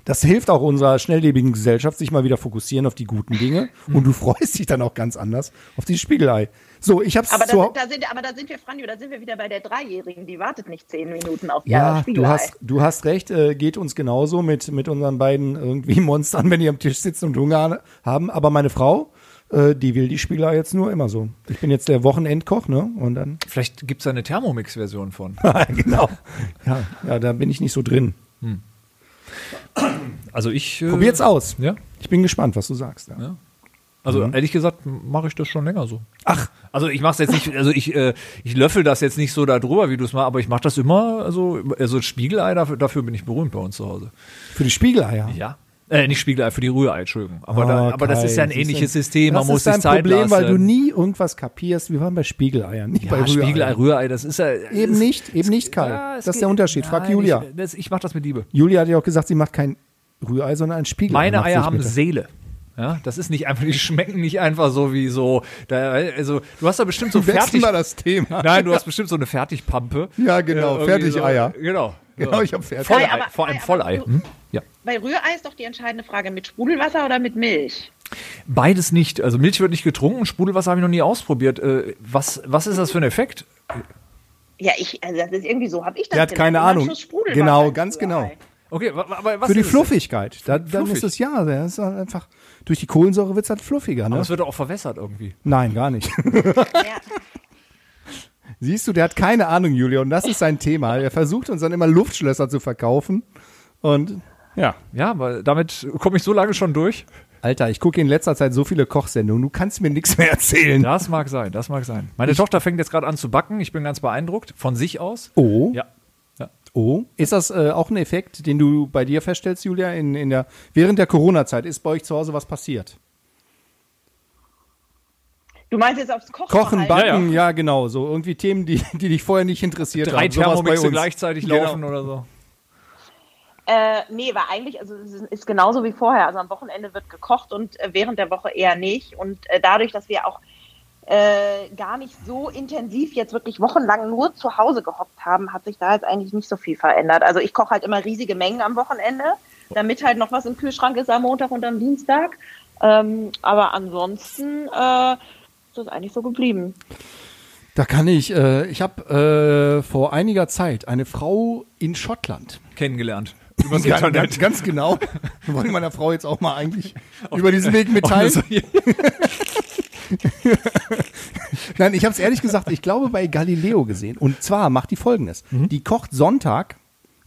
B: Das hilft auch unserer schnelllebigen Gesellschaft, sich mal wieder fokussieren auf die guten Dinge. Und du freust dich dann auch ganz anders auf die Spiegelei. So, ich hab's
C: Aber da,
B: zu,
C: sind- da sind, aber da sind wir, Franjo, da sind wir wieder bei der Dreijährigen. Die wartet nicht zehn Minuten auf ihr
B: Ja, du hast, du hast recht, äh, geht uns genauso mit, mit unseren beiden irgendwie Monstern, wenn die am Tisch sitzen und Hunger haben. Aber meine Frau, äh, die will die Spieler jetzt nur immer so. Ich bin jetzt der Wochenendkoch, ne? Und dann,
A: Vielleicht gibt es da eine Thermomix-Version von.
B: genau. Ja, ja, da bin ich nicht so drin.
A: Also ich. Äh,
B: Probiert's aus.
A: Ja.
B: Ich bin gespannt, was du sagst. Ja.
A: Ja. Also ehrlich gesagt mache ich das schon länger so.
B: Ach,
A: Also ich mache es jetzt nicht, also ich, äh, ich löffel das jetzt nicht so da drüber, wie du es machst, aber ich mache das immer, also, also Spiegelei, dafür, dafür bin ich berühmt bei uns zu Hause.
B: für die Spiegeleier.
A: Ja. Äh, nicht Spiegelei, für die Rührei, Entschuldigung. Aber, da,
B: Oh,
A: aber das ist ja ein ähnliches System, man
B: das
A: muss
B: ist
A: sich Zeit
B: Problem,
A: lassen.
B: weil du nie irgendwas kapierst. Wir waren bei Spiegeleiern, nicht bei
A: ja,
B: Rührei.
A: Spiegelei, Rührei, das ist ja...
B: Eben
A: es-
B: nicht, eben nicht, Kai.
A: Ja,
B: das ist der Unterschied. Frag
A: Nein,
B: Julia.
A: Ich, das, ich mache das mit Liebe.
B: Julia hat ja auch gesagt, sie macht kein Rührei, sondern ein Spiegelei.
A: Meine Eier haben Seele. Ja, das ist nicht einfach, die schmecken nicht einfach so wie so, da, also du hast da bestimmt so fertig,
B: wir das Thema.
A: nein, du hast bestimmt so eine Fertigpampe.
B: Ja, genau,
A: irgendwie
B: Fertigeier.
A: So, genau.
B: Genau, ich habe.
C: Voll-
A: Vollei,
C: aber-
A: vor allem
C: aber
A: Vollei. Hm? Ja.
C: Bei Rührei ist doch die entscheidende Frage, mit Sprudelwasser oder mit Milch?
A: Beides nicht. Also Milch wird nicht getrunken, Sprudelwasser habe ich noch nie ausprobiert. Äh, was, was ist das für ein Effekt?
C: Ja, ich, also das ist irgendwie so, habe ich das
B: Der hat keine Ahnung. Genau, ganz
C: Rührei.
B: genau.
A: Okay, aber was
B: Für die? Fluffigkeit. Da, dann
A: Fluffig.
B: ist es ja, das ist einfach, durch die Kohlensäure wird es halt fluffiger.
A: Aber
B: Ne?
A: es wird doch auch verwässert irgendwie.
B: Nein, gar nicht.
C: Ja.
B: Siehst du, der hat keine Ahnung, Julia, und das ist sein Thema. Er versucht uns dann immer Luftschlösser zu verkaufen. Und ja,
A: Ja, weil damit komme ich so lange schon durch.
B: Alter, ich gucke in letzter Zeit so viele Kochsendungen, du kannst mir nichts mehr erzählen.
A: Das mag sein, das mag sein. Meine Tochter fängt jetzt gerade an zu backen. Ich bin ganz beeindruckt. Von sich aus.
B: Oh,
A: Ja. Ja.
B: oh. Ist das äh, auch ein Effekt, den du bei dir feststellst, Julia, in, in der, während der Corona-Zeit? Ist bei euch zu Hause was passiert?
C: Du meinst jetzt aufs Kochen?
B: Kochen, Backen,
A: Ja,
B: ja, genau. So irgendwie Themen, die, die dich vorher nicht interessiert
A: Drei
B: haben. Bei
A: Thermomixe
B: uns.
A: gleichzeitig
B: Genau.
A: laufen oder so.
C: Äh, nee, war eigentlich, also es ist- ist genauso wie vorher. Also am Wochenende wird gekocht und äh, während der Woche eher nicht. Und äh, dadurch, dass wir auch äh, gar nicht so intensiv jetzt wirklich wochenlang nur zu Hause gehockt haben, hat sich da jetzt eigentlich nicht so viel verändert. Also ich koche halt immer riesige Mengen am Wochenende, damit halt noch was im Kühlschrank ist am Montag und am Dienstag. Ähm, aber ansonsten äh, ist das eigentlich so geblieben.
B: Da kann ich, äh, ich habe äh, vor einiger Zeit eine Frau in Schottland
A: Kennengelernt. Übers
B: Ganz,
A: Internet.
B: ganz, ganz genau. Wir wollen meiner Frau jetzt auch mal eigentlich über diesen Weg mitteilen. Nein, ich habe es ehrlich gesagt, ich glaube bei Galileo gesehen. Und zwar macht die folgendes. Die kocht Sonntag,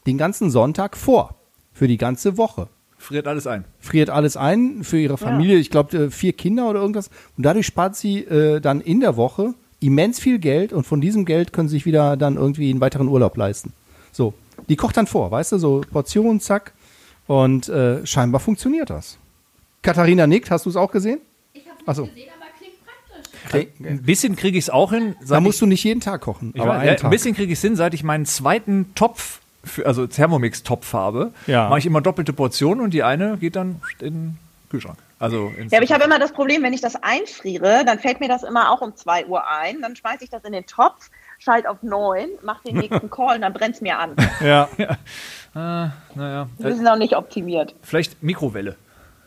B: den ganzen Sonntag vor. Für die ganze Woche.
A: Friert alles ein.
B: Friert alles ein für ihre Familie. Ich glaube, vier Kinder oder irgendwas. Und dadurch spart sie äh, dann in der Woche immens viel Geld. Und von diesem Geld können sie sich wieder dann irgendwie einen weiteren Urlaub leisten. So. Die kocht dann vor, weißt du, so Portionen, zack. Und äh, scheinbar funktioniert das. Katharina nickt, hast du es auch gesehen?
G: Ich habe es
B: so.
G: nicht gesehen, aber klingt praktisch.
A: Ein bisschen kriege ich es auch hin.
B: Da musst du nicht jeden Tag kochen,
A: ich
B: aber
A: weiß,
B: einen
A: ja, ein
B: Tag.
A: bisschen kriege ich es hin, seit ich meinen zweiten Topf, für, also Thermomix-Topf habe.
B: Ja.
A: Mache ich immer doppelte Portionen und die eine geht dann in den Kühlschrank. Also
C: Ja, aber ich habe immer das Problem, wenn ich das einfriere, dann fällt mir das immer auch um 2 Uhr ein. Dann schmeiße ich das in den Topf, schalte auf 9, mache den nächsten Call und dann brennt es mir an.
B: Ja.
A: naja,
C: Wir sind noch nicht optimiert.
A: vielleicht Mikrowelle.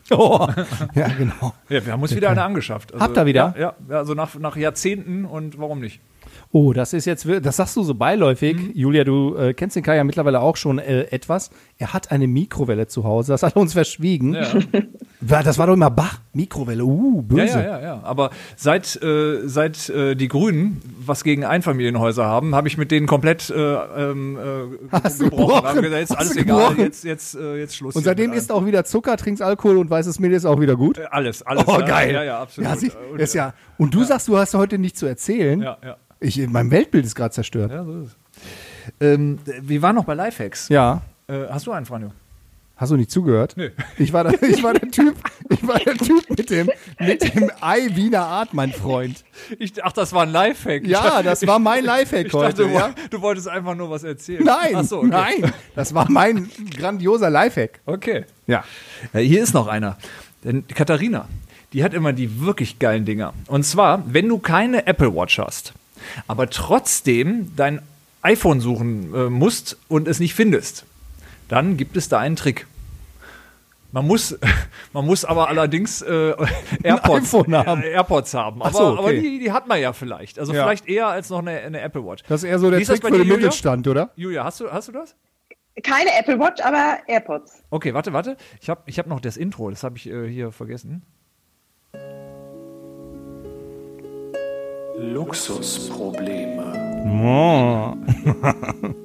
B: Oh. ja, genau.
A: Ja, wir haben uns wieder eine angeschafft. Also,
B: Habt ihr wieder?
A: Ja, ja also nach, nach Jahrzehnten und warum nicht?
B: Oh, das ist jetzt, das sagst du so beiläufig.
A: Mhm.
B: Julia, du äh, kennst den Kai ja mittlerweile auch schon äh, etwas. Er hat eine Mikrowelle zu Hause. Das hat er uns verschwiegen.
A: Ja.
B: Das war doch immer Bach. Mikrowelle. Uh,
A: Ja,
B: böse.
A: ja, ja, ja. Aber seit, äh, seit äh, die Grünen was gegen Einfamilienhäuser haben, habe ich mit denen komplett äh, ähm, äh,
B: Hast
A: gebrochen.
B: gebrochen?
A: Gesagt, jetzt
B: Hast
A: alles
B: du
A: egal,
B: gebrochen?
A: jetzt, jetzt, jetzt Schluss.
B: Und seitdem isst auch wieder Zucker, trinkst Alkohol und weißes Mehl ist auch wieder gut.
A: alles, alles.
B: Oh,
A: ja,
B: geil.
A: Ja, ja, absolut.
B: Ja, sie,
A: Und,
B: ist ja, und du sagst, du hast heute nichts zu erzählen.
A: ja, ja.
B: Ich, mein Weltbild ist gerade zerstört.
A: ja, so ist es. Ähm, wir waren noch bei Lifehacks.
B: Ja.
A: Äh, hast du einen, Franjo?
B: Hast du nicht zugehört?
A: Nö.
B: Ich war, der, ich war der Typ, ich war der Typ mit dem, mit dem Ei Wiener Art, mein Freund.
A: Ich, ach, das war ein Lifehack.
B: Ja,
A: dachte-
B: das war mein Lifehack
A: Ich dachte,
B: heute.
A: du,
B: ja?
A: du wolltest einfach nur was erzählen.
B: Nein,
A: Ach so, okay.
B: nein, das war mein grandioser Lifehack.
A: Okay.
B: Ja.
A: Ja, hier ist noch einer. Denn Katharina, die hat immer die wirklich geilen Dinger. Und zwar, wenn du keine Apple Watch hast, aber trotzdem dein iPhone suchen äh, musst und es nicht findest, dann gibt es da einen Trick. Man muss, man muss aber allerdings äh, AirPods,
B: iPhone haben.
A: äh, AirPods haben. Aber,
B: so, okay.
A: aber die, die hat man ja vielleicht. Also
B: Ja.
A: vielleicht eher als noch eine, eine Apple Watch.
B: Das ist eher so der Trick für den
A: Julia?
B: Mittelstand, oder?
A: Julia, hast du, hast du das?
C: Keine Apple Watch, aber AirPods.
A: Okay, warte, warte. Ich habe ich hab noch das Intro, das habe ich äh, hier vergessen.
D: Luxusprobleme.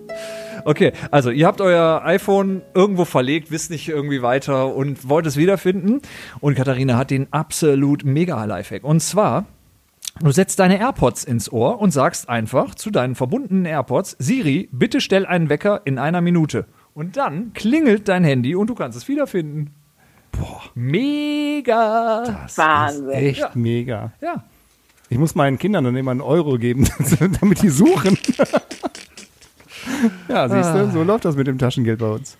A: Okay, also ihr habt euer iPhone irgendwo verlegt, wisst nicht irgendwie weiter und wollt es wiederfinden. Und Katharina hat den absolut mega Lifehack. Und zwar, du setzt deine AirPods ins Ohr und sagst einfach zu deinen verbundenen AirPods, Siri, bitte stell einen Wecker in einer Minute. Und dann klingelt dein Handy und du kannst es wiederfinden. Boah, mega.
C: Wahnsinn.
B: Echt
A: Ja.
B: mega.
A: Ja.
B: Ich muss meinen Kindern dann immer einen Euro geben, damit die suchen. ja, siehst
A: Ah.
B: du, so läuft das mit dem Taschengeld bei uns.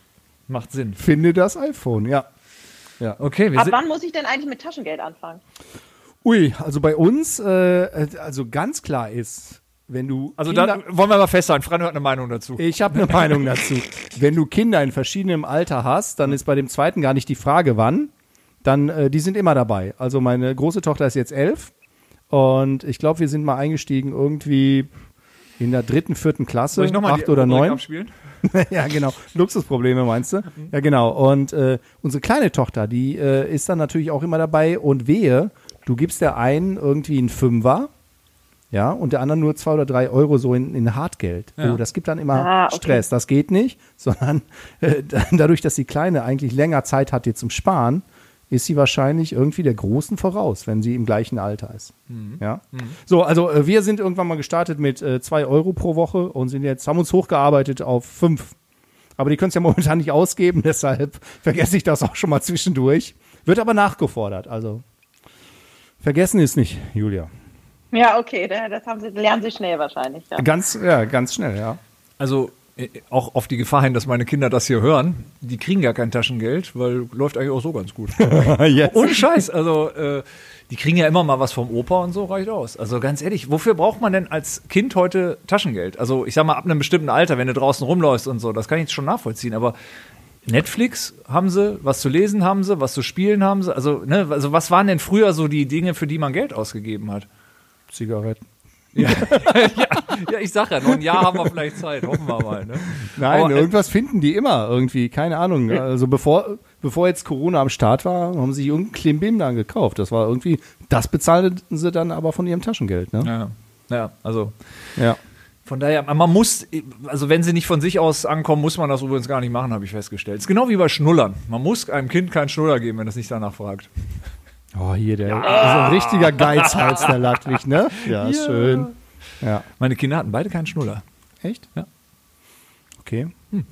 A: Macht Sinn.
B: Finde das iPhone, ja.
A: Okay, wir
C: Ab wann muss ich denn eigentlich mit Taschengeld anfangen?
B: Ui, also bei uns, äh, also ganz klar ist, wenn du
A: Also
B: Kinder-
A: da wollen wir mal festhalten, Fran hat eine Meinung dazu.
B: Ich habe eine Meinung dazu. Wenn du Kinder in verschiedenem Alter hast, dann ist bei dem zweiten gar nicht die Frage, wann. Dann, äh, die sind immer dabei. Also meine große Tochter ist jetzt elf und ich glaube, wir sind mal eingestiegen irgendwie in der dritten, vierten Klasse,
A: Soll ich nochmal
B: acht oder neun.
A: abspielen?
B: ja, genau. Luxusprobleme meinst du? Ja, genau. Und äh, unsere kleine Tochter, die äh, ist dann natürlich auch immer dabei und wehe, du gibst der einen irgendwie einen Fünfer, ja, und der anderen nur zwei oder drei Euro so in, in Hartgeld.
A: Ja.
B: Oh, das gibt dann immer
C: Ah, okay.
B: Stress. Das geht nicht, sondern äh, dadurch, dass die Kleine eigentlich länger Zeit hat, dir zum Sparen, ist sie wahrscheinlich irgendwie der Großen voraus, wenn sie im gleichen Alter ist. Ja. So, also äh, wir sind irgendwann mal gestartet mit äh, zwei Euro pro Woche und sind jetzt, haben uns hochgearbeitet auf fünf. Aber die können es ja momentan nicht ausgeben, deshalb vergesse ich das auch schon mal zwischendurch. Wird aber nachgefordert, also vergessen ist nicht, Julia.
C: Ja, okay, da- das haben sie, lernen sie schnell wahrscheinlich. Ja.
B: Ganz, ja, ganz schnell, ja.
A: Also auch auf die Gefahr hin, dass meine Kinder das hier hören, die kriegen gar kein Taschengeld, weil läuft eigentlich auch so ganz gut. Ohne Scheiß, also äh, die kriegen ja immer mal was vom Opa und so reicht aus. Also ganz ehrlich, wofür braucht man denn als Kind heute Taschengeld? Also ich sag mal ab einem bestimmten Alter, wenn du draußen rumläufst und so, das kann ich jetzt schon nachvollziehen, aber Netflix haben sie, was zu lesen haben sie, was zu spielen haben sie. Also, ne, also was waren denn früher so die Dinge, für die man Geld ausgegeben hat?
B: Zigaretten.
A: Ja, ich sag ja, noch ein Jahr haben wir vielleicht Zeit, hoffen wir mal. Ne?
B: Nein,
A: Aber, äh,
B: irgendwas finden die immer irgendwie, keine Ahnung. Also bevor, bevor jetzt Corona am Start war, haben sie irgendein Klimbim dann gekauft. Das war irgendwie, das bezahlten sie dann aber von ihrem Taschengeld, ne?
A: Ja, ja, also
B: Ja.
A: Von daher, man muss, also wenn sie nicht von sich aus ankommen, muss man das übrigens gar nicht machen, habe ich festgestellt. Es ist genau wie bei Schnullern. Man muss einem Kind keinen Schnuller geben, wenn es nicht danach fragt.
B: Oh, hier, der ist ein richtiger Geizhals, der Ludwig, ne? Ja, ist schön. Ja.
A: Meine Kinder hatten beide keinen Schnuller.
B: Echt?
A: Ja.
B: Okay.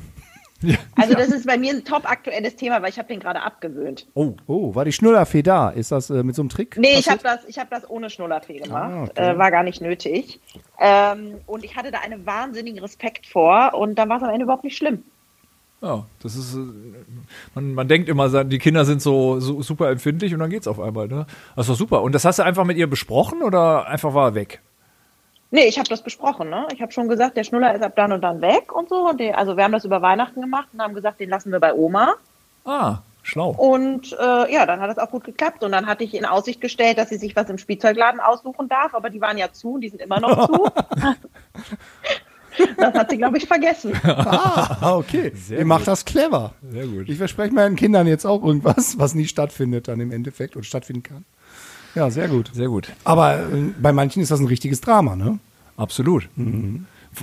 C: Also das ist bei mir ein top aktuelles Thema, weil ich habe den gerade abgewöhnt.
B: Oh, oh, war die Schnullerfee da? Ist das äh, mit so einem Trick?
C: Nee, ich habe
B: passiert?
C: das, ich hab das ohne Schnullerfee gemacht.
B: Ah, okay.
C: äh, war gar nicht nötig. Ähm, und ich hatte da einen wahnsinnigen Respekt vor und dann war es am Ende überhaupt nicht schlimm.
A: Ja, das ist, äh, man, man denkt immer, die Kinder sind so, so super empfindlich und dann geht's auf einmal. Ne? Das doch super. Und das hast du einfach mit ihr besprochen oder einfach war er weg?
C: Nee, ich habe das besprochen. Ne? Ich habe schon gesagt, der Schnuller ist ab dann und dann weg und so. Und der, also wir haben das über Weihnachten gemacht und haben gesagt, den lassen wir bei Oma.
A: Ah, schlau.
C: Und äh, ja, dann hat das auch gut geklappt. Und dann hatte ich in Aussicht gestellt, dass sie sich was im Spielzeugladen aussuchen darf. Aber die waren ja zu und die sind immer noch zu. das hat sie, glaube ich, vergessen.
B: Ah, okay. Ihr macht das clever.
A: Sehr gut.
B: Ich verspreche meinen Kindern jetzt auch irgendwas, was nie stattfindet dann im Endeffekt und stattfinden kann. Ja, sehr gut.
A: Sehr gut.
B: Aber äh, bei manchen ist das ein richtiges Drama, ne?
A: Absolut. V-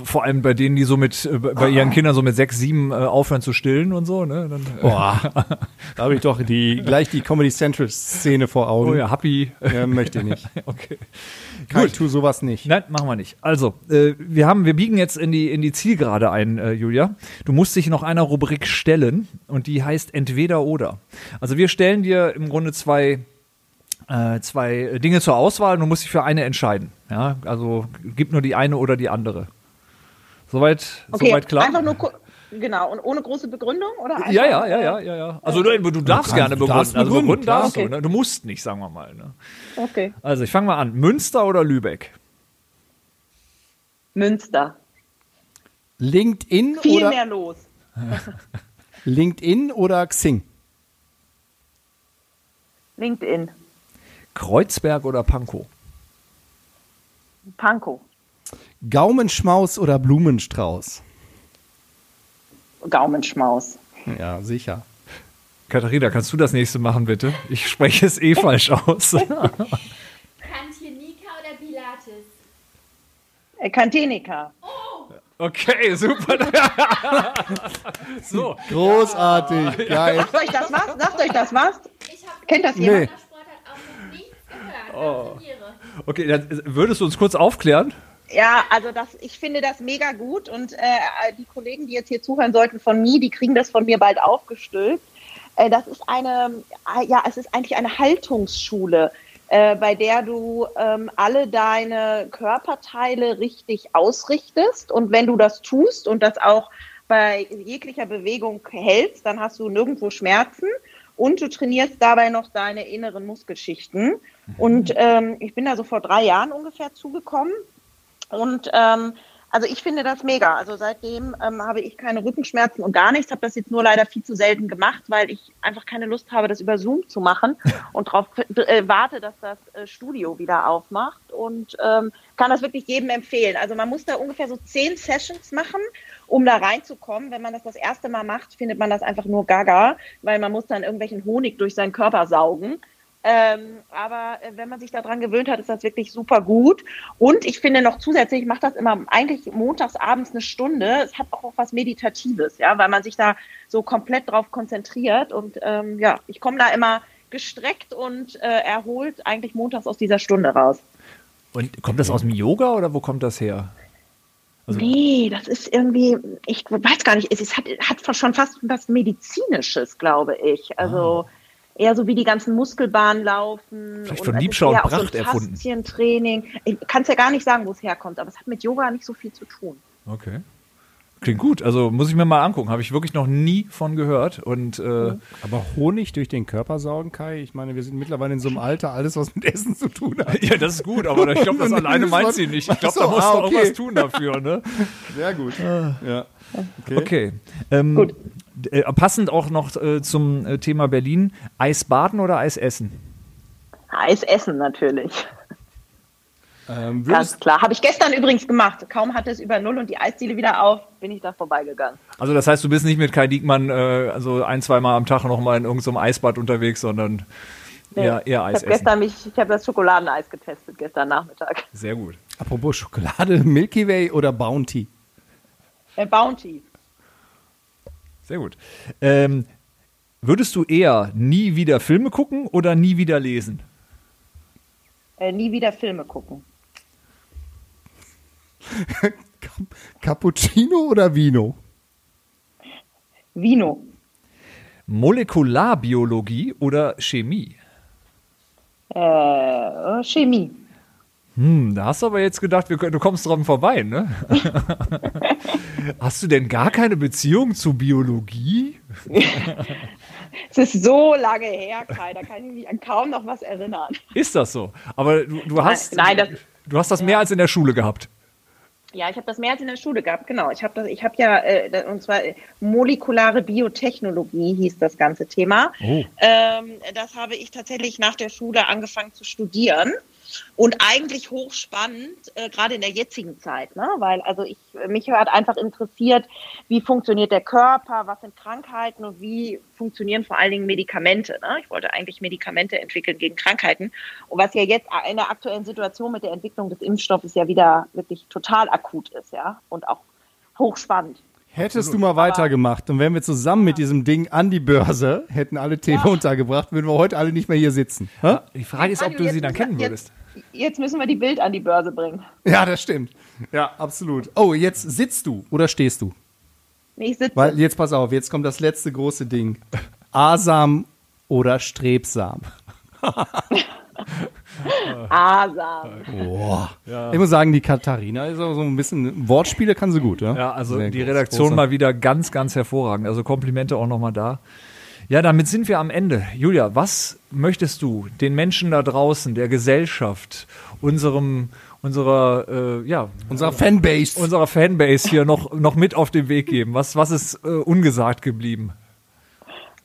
A: Vor allem bei denen, die so mit, äh, bei ihren Kindern so mit sechs, sieben äh, aufhören zu stillen und so, ne? Dann, äh,
B: Boah, da habe ich doch die, gleich die Comedy Central Szene vor Augen.
A: oh ja, Happy.
B: Ja, möchte ich nicht.
A: okay.
B: Kai, tu sowas nicht.
A: Nein, machen wir nicht. Also, äh, wir haben, wir biegen jetzt in die, in die Zielgerade ein, äh, Julia. Du musst dich noch einer Rubrik stellen und die heißt entweder oder. Also wir stellen dir im Grunde zwei, äh, zwei Dinge zur Auswahl und du musst dich für eine entscheiden. Ja, also gib nur die eine oder die andere. Soweit,
C: Okay,
A: soweit klar?
C: einfach nur genau und ohne große Begründung oder? Einfach,
A: ja, ja, ja, ja, ja, ja. Also du, du darfst
B: kannst-
A: gerne
B: du darfst
A: begründen. Also
B: begründen,
A: begründen
B: klar.
A: darfst du.
C: Okay.
A: Ne? Du musst nicht, sagen wir mal. Ne?
C: Okay.
A: Also ich fange mal an. Münster oder Lübeck?
C: Münster.
B: LinkedIn
C: Viel
B: oder
C: mehr los.
B: LinkedIn oder Xing?
C: LinkedIn.
A: Kreuzberg oder Pankow?
C: Pankow.
B: Gaumenschmaus oder Blumenstrauß?
C: Gaumenschmaus.
B: Ja, sicher.
A: Katharina, kannst du das nächste machen, bitte? Ich spreche es eh falsch aus.
G: Kantinika oder Pilates?
C: Äh, Kantenika.
A: Okay, super. so,
B: Großartig, geil.
C: Sagt euch das was? Sagt euch das was?
G: Ich habe
C: Kennt das
B: Nee.
C: jemand?
G: Gehört. Gratuliere.
A: okay, dann würdest du uns kurz aufklären?
C: Ja, also das, ich finde das mega gut und äh, die Kollegen, die jetzt hier zuhören sollten von mir, die kriegen das von mir bald aufgestülpt. Äh, das ist eine, äh, ja, es ist eigentlich eine Haltungsschule, äh, bei der du ähm, alle deine Körperteile richtig ausrichtest und wenn du das tust und das auch bei jeglicher Bewegung hältst, dann hast du nirgendwo Schmerzen und du trainierst dabei noch deine inneren Muskelschichten. Und ähm, ich bin da so vor drei Jahren ungefähr zugekommen Und ähm, also ich finde das mega. Also seitdem ähm, habe ich keine Rückenschmerzen und gar nichts. Habe das jetzt nur leider viel zu selten gemacht, weil ich einfach keine Lust habe, das über Zoom zu machen und darauf äh, warte, dass das äh, Studio wieder aufmacht. Und ähm, kann das wirklich jedem empfehlen. Also man muss da ungefähr so zehn Sessions machen, um da reinzukommen. Wenn man das das erste Mal macht, findet man das einfach nur gaga, weil man muss dann irgendwelchen Honig durch seinen Körper saugen. Ähm, aber äh, wenn man sich daran gewöhnt hat, ist das wirklich super gut. Und ich finde noch zusätzlich, ich mache das immer eigentlich montags abends eine Stunde. Es hat auch was Meditatives, ja, weil man sich da so komplett drauf konzentriert. Und ähm, ja, ich komme da immer gestreckt und äh, erholt eigentlich montags aus dieser Stunde raus.
A: Und kommt das aus dem Yoga oder wo kommt das her?
C: Also nee, das ist irgendwie, ich weiß gar nicht, es hat, hat schon fast was Medizinisches, glaube ich. Also ah eher so wie die ganzen Muskelbahnen laufen.
A: Vielleicht von Liebschau und Pracht so erfunden.
C: Faszientraining. Ich kann es ja gar nicht sagen, wo es herkommt, aber es hat mit Yoga nicht so viel zu tun.
A: Okay. Klingt gut, also muss ich mir mal angucken. Habe ich wirklich noch nie von gehört. Und, äh,
B: Aber Honig durch den Körper saugen, Kai? Ich meine, wir sind mittlerweile in so einem Alter, alles, was mit Essen zu tun hat.
A: ja, das ist gut, aber ich glaube, das alleine meint sie nicht. Ich glaube, da musst ah, okay. du auch was tun dafür. Ne?
B: Sehr gut.
A: Ja. Okay. okay. Ähm, gut. Äh, passend auch noch äh, zum äh, Thema Berlin, Eisbaden oder Eisessen?
C: Eisessen natürlich. Ähm, Ganz klar. Habe ich gestern übrigens gemacht. Kaum hatte es über Null und die Eisdiele wieder auf, bin ich da vorbeigegangen.
A: Also das heißt, du bist nicht mit Kai Diekmann äh, also ein, zweimal am Tag noch mal in irgendeinem Eisbad unterwegs, sondern nee, eher, eher Eis
C: ich habe mich, ich habe das Schokoladeneis getestet gestern Nachmittag.
A: Sehr gut.
B: Apropos Schokolade, Milky Way oder Bounty?
C: Äh, Bounty.
A: Sehr gut. Ähm, würdest du eher nie wieder Filme gucken oder nie wieder lesen?
C: Äh, nie wieder Filme gucken.
B: Cappuccino oder Vino?
C: Vino.
A: Molekularbiologie oder Chemie?
C: Äh, Chemie.
A: Hm, da hast du aber jetzt gedacht, du kommst dran vorbei, ne? hast du denn gar keine Beziehung zu Biologie?
C: es ist so lange her, Kai, da kann ich mich an kaum noch was erinnern.
A: Ist das so? Aber du, du hast,
C: nein, nein,
A: das, du hast das mehr als in der Schule gehabt.
C: Ja, ich habe das mehr als in der Schule gehabt, genau. Ich habe das, ich habe ja, äh, und zwar äh, molekulare Biotechnologie hieß das ganze Thema. Oh. Ähm, das habe ich tatsächlich nach der Schule angefangen zu studieren. Und eigentlich hochspannend, äh, gerade in der jetzigen Zeit, ne? weil also ich, mich hat einfach interessiert, wie funktioniert der Körper, was sind Krankheiten und wie funktionieren vor allen Dingen Medikamente. Ne? Ich wollte eigentlich Medikamente entwickeln gegen Krankheiten. Und was ja jetzt in der aktuellen Situation mit der Entwicklung des Impfstoffes ja wieder wirklich total akut ist, ja, und auch hochspannend.
B: Hättest du mal weitergemacht und wären wir zusammen mit diesem Ding an die Börse, hätten alle Themen ja. untergebracht, würden wir heute alle nicht mehr hier sitzen.
A: Ha? Die Frage ist, ob du sie dann kennen würdest.
C: Jetzt, müssen wir die Bild an die Börse bringen.
B: Ja, das stimmt. Ja, absolut. Oh, jetzt sitzt du oder stehst du?
C: Nee, ich sitze.
B: Weil jetzt pass auf, jetzt kommt das letzte große Ding. Asam oder strebsam?
C: Asam.
B: Boah. Ja. Ich muss sagen, die Katharina ist auch so ein bisschen, Wortspiele kann sie gut, ja?
A: Ja, also Sehr die Redaktion großer. mal wieder ganz, ganz hervorragend. Also Komplimente auch nochmal da. Ja, damit sind wir am Ende. Julia, was möchtest du den Menschen da draußen, der Gesellschaft, unserem unserer äh, ja
B: unserer Fanbase
A: unserer Fanbase hier noch noch mit auf den Weg geben? Was was ist äh, ungesagt geblieben?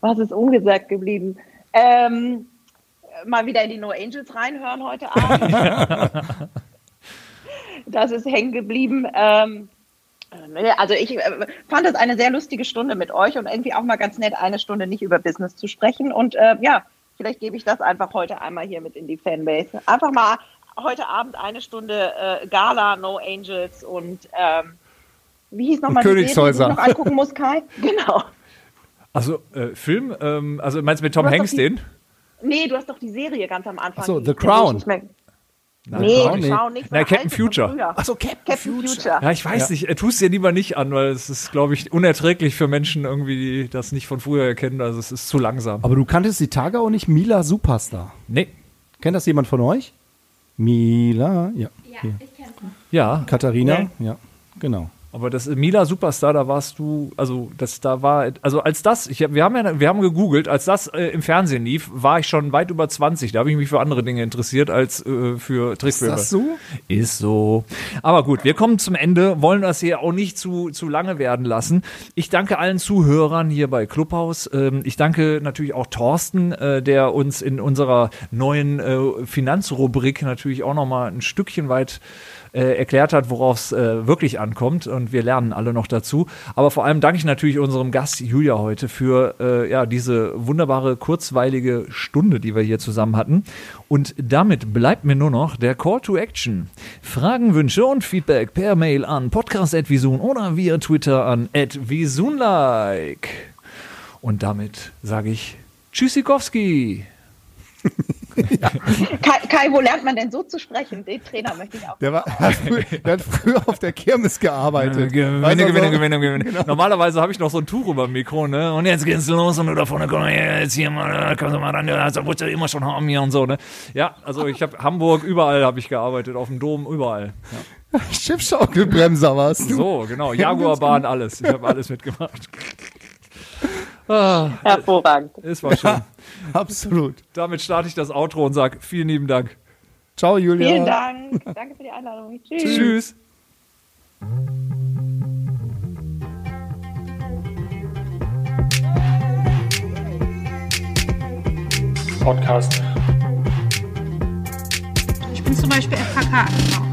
C: Was ist ungesagt geblieben? Ähm, mal wieder in die No Angels reinhören heute Abend. das ist hängen geblieben. Ähm, äh, also ich äh, fand es eine sehr lustige Stunde mit euch und irgendwie auch mal ganz nett, eine Stunde nicht über Business zu sprechen. Und äh, ja, vielleicht gebe ich das einfach heute einmal hier mit in die Fanbase. Einfach mal heute Abend eine Stunde äh, Gala, No Angels und ähm, wie hieß nochmal
B: die Königshäuser.
C: Serie, die ich noch angucken muss, Kai? Genau.
A: Also äh, Film, ähm, also meinst du mit Tom Hanks den?
C: Nee, du hast doch die Serie ganz am Anfang.
B: Achso, The Crown.
C: Nein, nee, The Crown nicht.
A: Nein, Captain Future.
B: Achso, Captain, Captain Future. Future.
A: Ja, ich weiß ja. nicht. Er tust es dir lieber nicht an, weil es ist, glaube ich, unerträglich für Menschen irgendwie, die das nicht von früher erkennen. Also es ist zu langsam.
B: Aber du kanntest die Tage auch nicht Mila Superstar.
A: Nee.
B: Kennt das jemand von euch? Mila,
G: ja. Ja, ich kenne
B: Ja. Katharina, nee. ja, genau.
A: Aber das Mila Superstar, da warst du, also das da war, also als das, ich hab, wir haben ja, wir haben gegoogelt, als das äh, im Fernsehen lief, war ich schon weit über 20. Da habe ich mich für andere Dinge interessiert als äh, für Trickfilme.
B: Ist das so?
A: Ist so. Aber gut, wir kommen zum Ende, wollen das hier auch nicht zu, zu lange werden lassen. Ich danke allen Zuhörern hier bei Clubhaus. Ähm, ich danke natürlich auch Thorsten, äh, der uns in unserer neuen äh, Finanzrubrik natürlich auch nochmal ein Stückchen weit äh, erklärt hat, worauf es äh, wirklich ankommt. Und wir lernen alle noch dazu. Aber vor allem danke ich natürlich unserem Gast Julia heute für äh, ja, diese wunderbare, kurzweilige Stunde, die wir hier zusammen hatten. Und damit bleibt mir nur noch der Call to Action. Fragen, Wünsche und Feedback per Mail an podcast.visun oder via Twitter an visunlike. Und damit sage ich Tschüssikowski.
C: Kai, Kai, wo lernt man denn so zu sprechen? Den Trainer möchte ich auch.
B: Der, war, hat früher, der hat früher auf der Kirmes gearbeitet.
A: Gewinne,
B: du,
A: Gewinne, Gewinne, Gewinne. Normalerweise habe ich noch so ein Tuch über dem Mikro, ne? Und jetzt geht's los und du da vorne komm her, jetzt hier mal, komm mal ran, wolltest du immer schon haben hier und so, ne? Ja, also ich habe Hamburg, überall habe ich gearbeitet, auf dem Dom, überall. Ja.
B: Schiffschaukelbremser warst du.
A: So, genau, Jaguarbahn, alles. Ich habe alles mitgemacht. Ah,
C: Hervorragend.
A: es war schön.
B: Absolut.
A: Damit starte ich das Outro und sage vielen lieben Dank.
B: Ciao, Julia.
C: Vielen Dank. Danke für die Einladung. Tschüss.
A: Tschüss.
D: Podcast.
E: Ich bin zum Beispiel FKK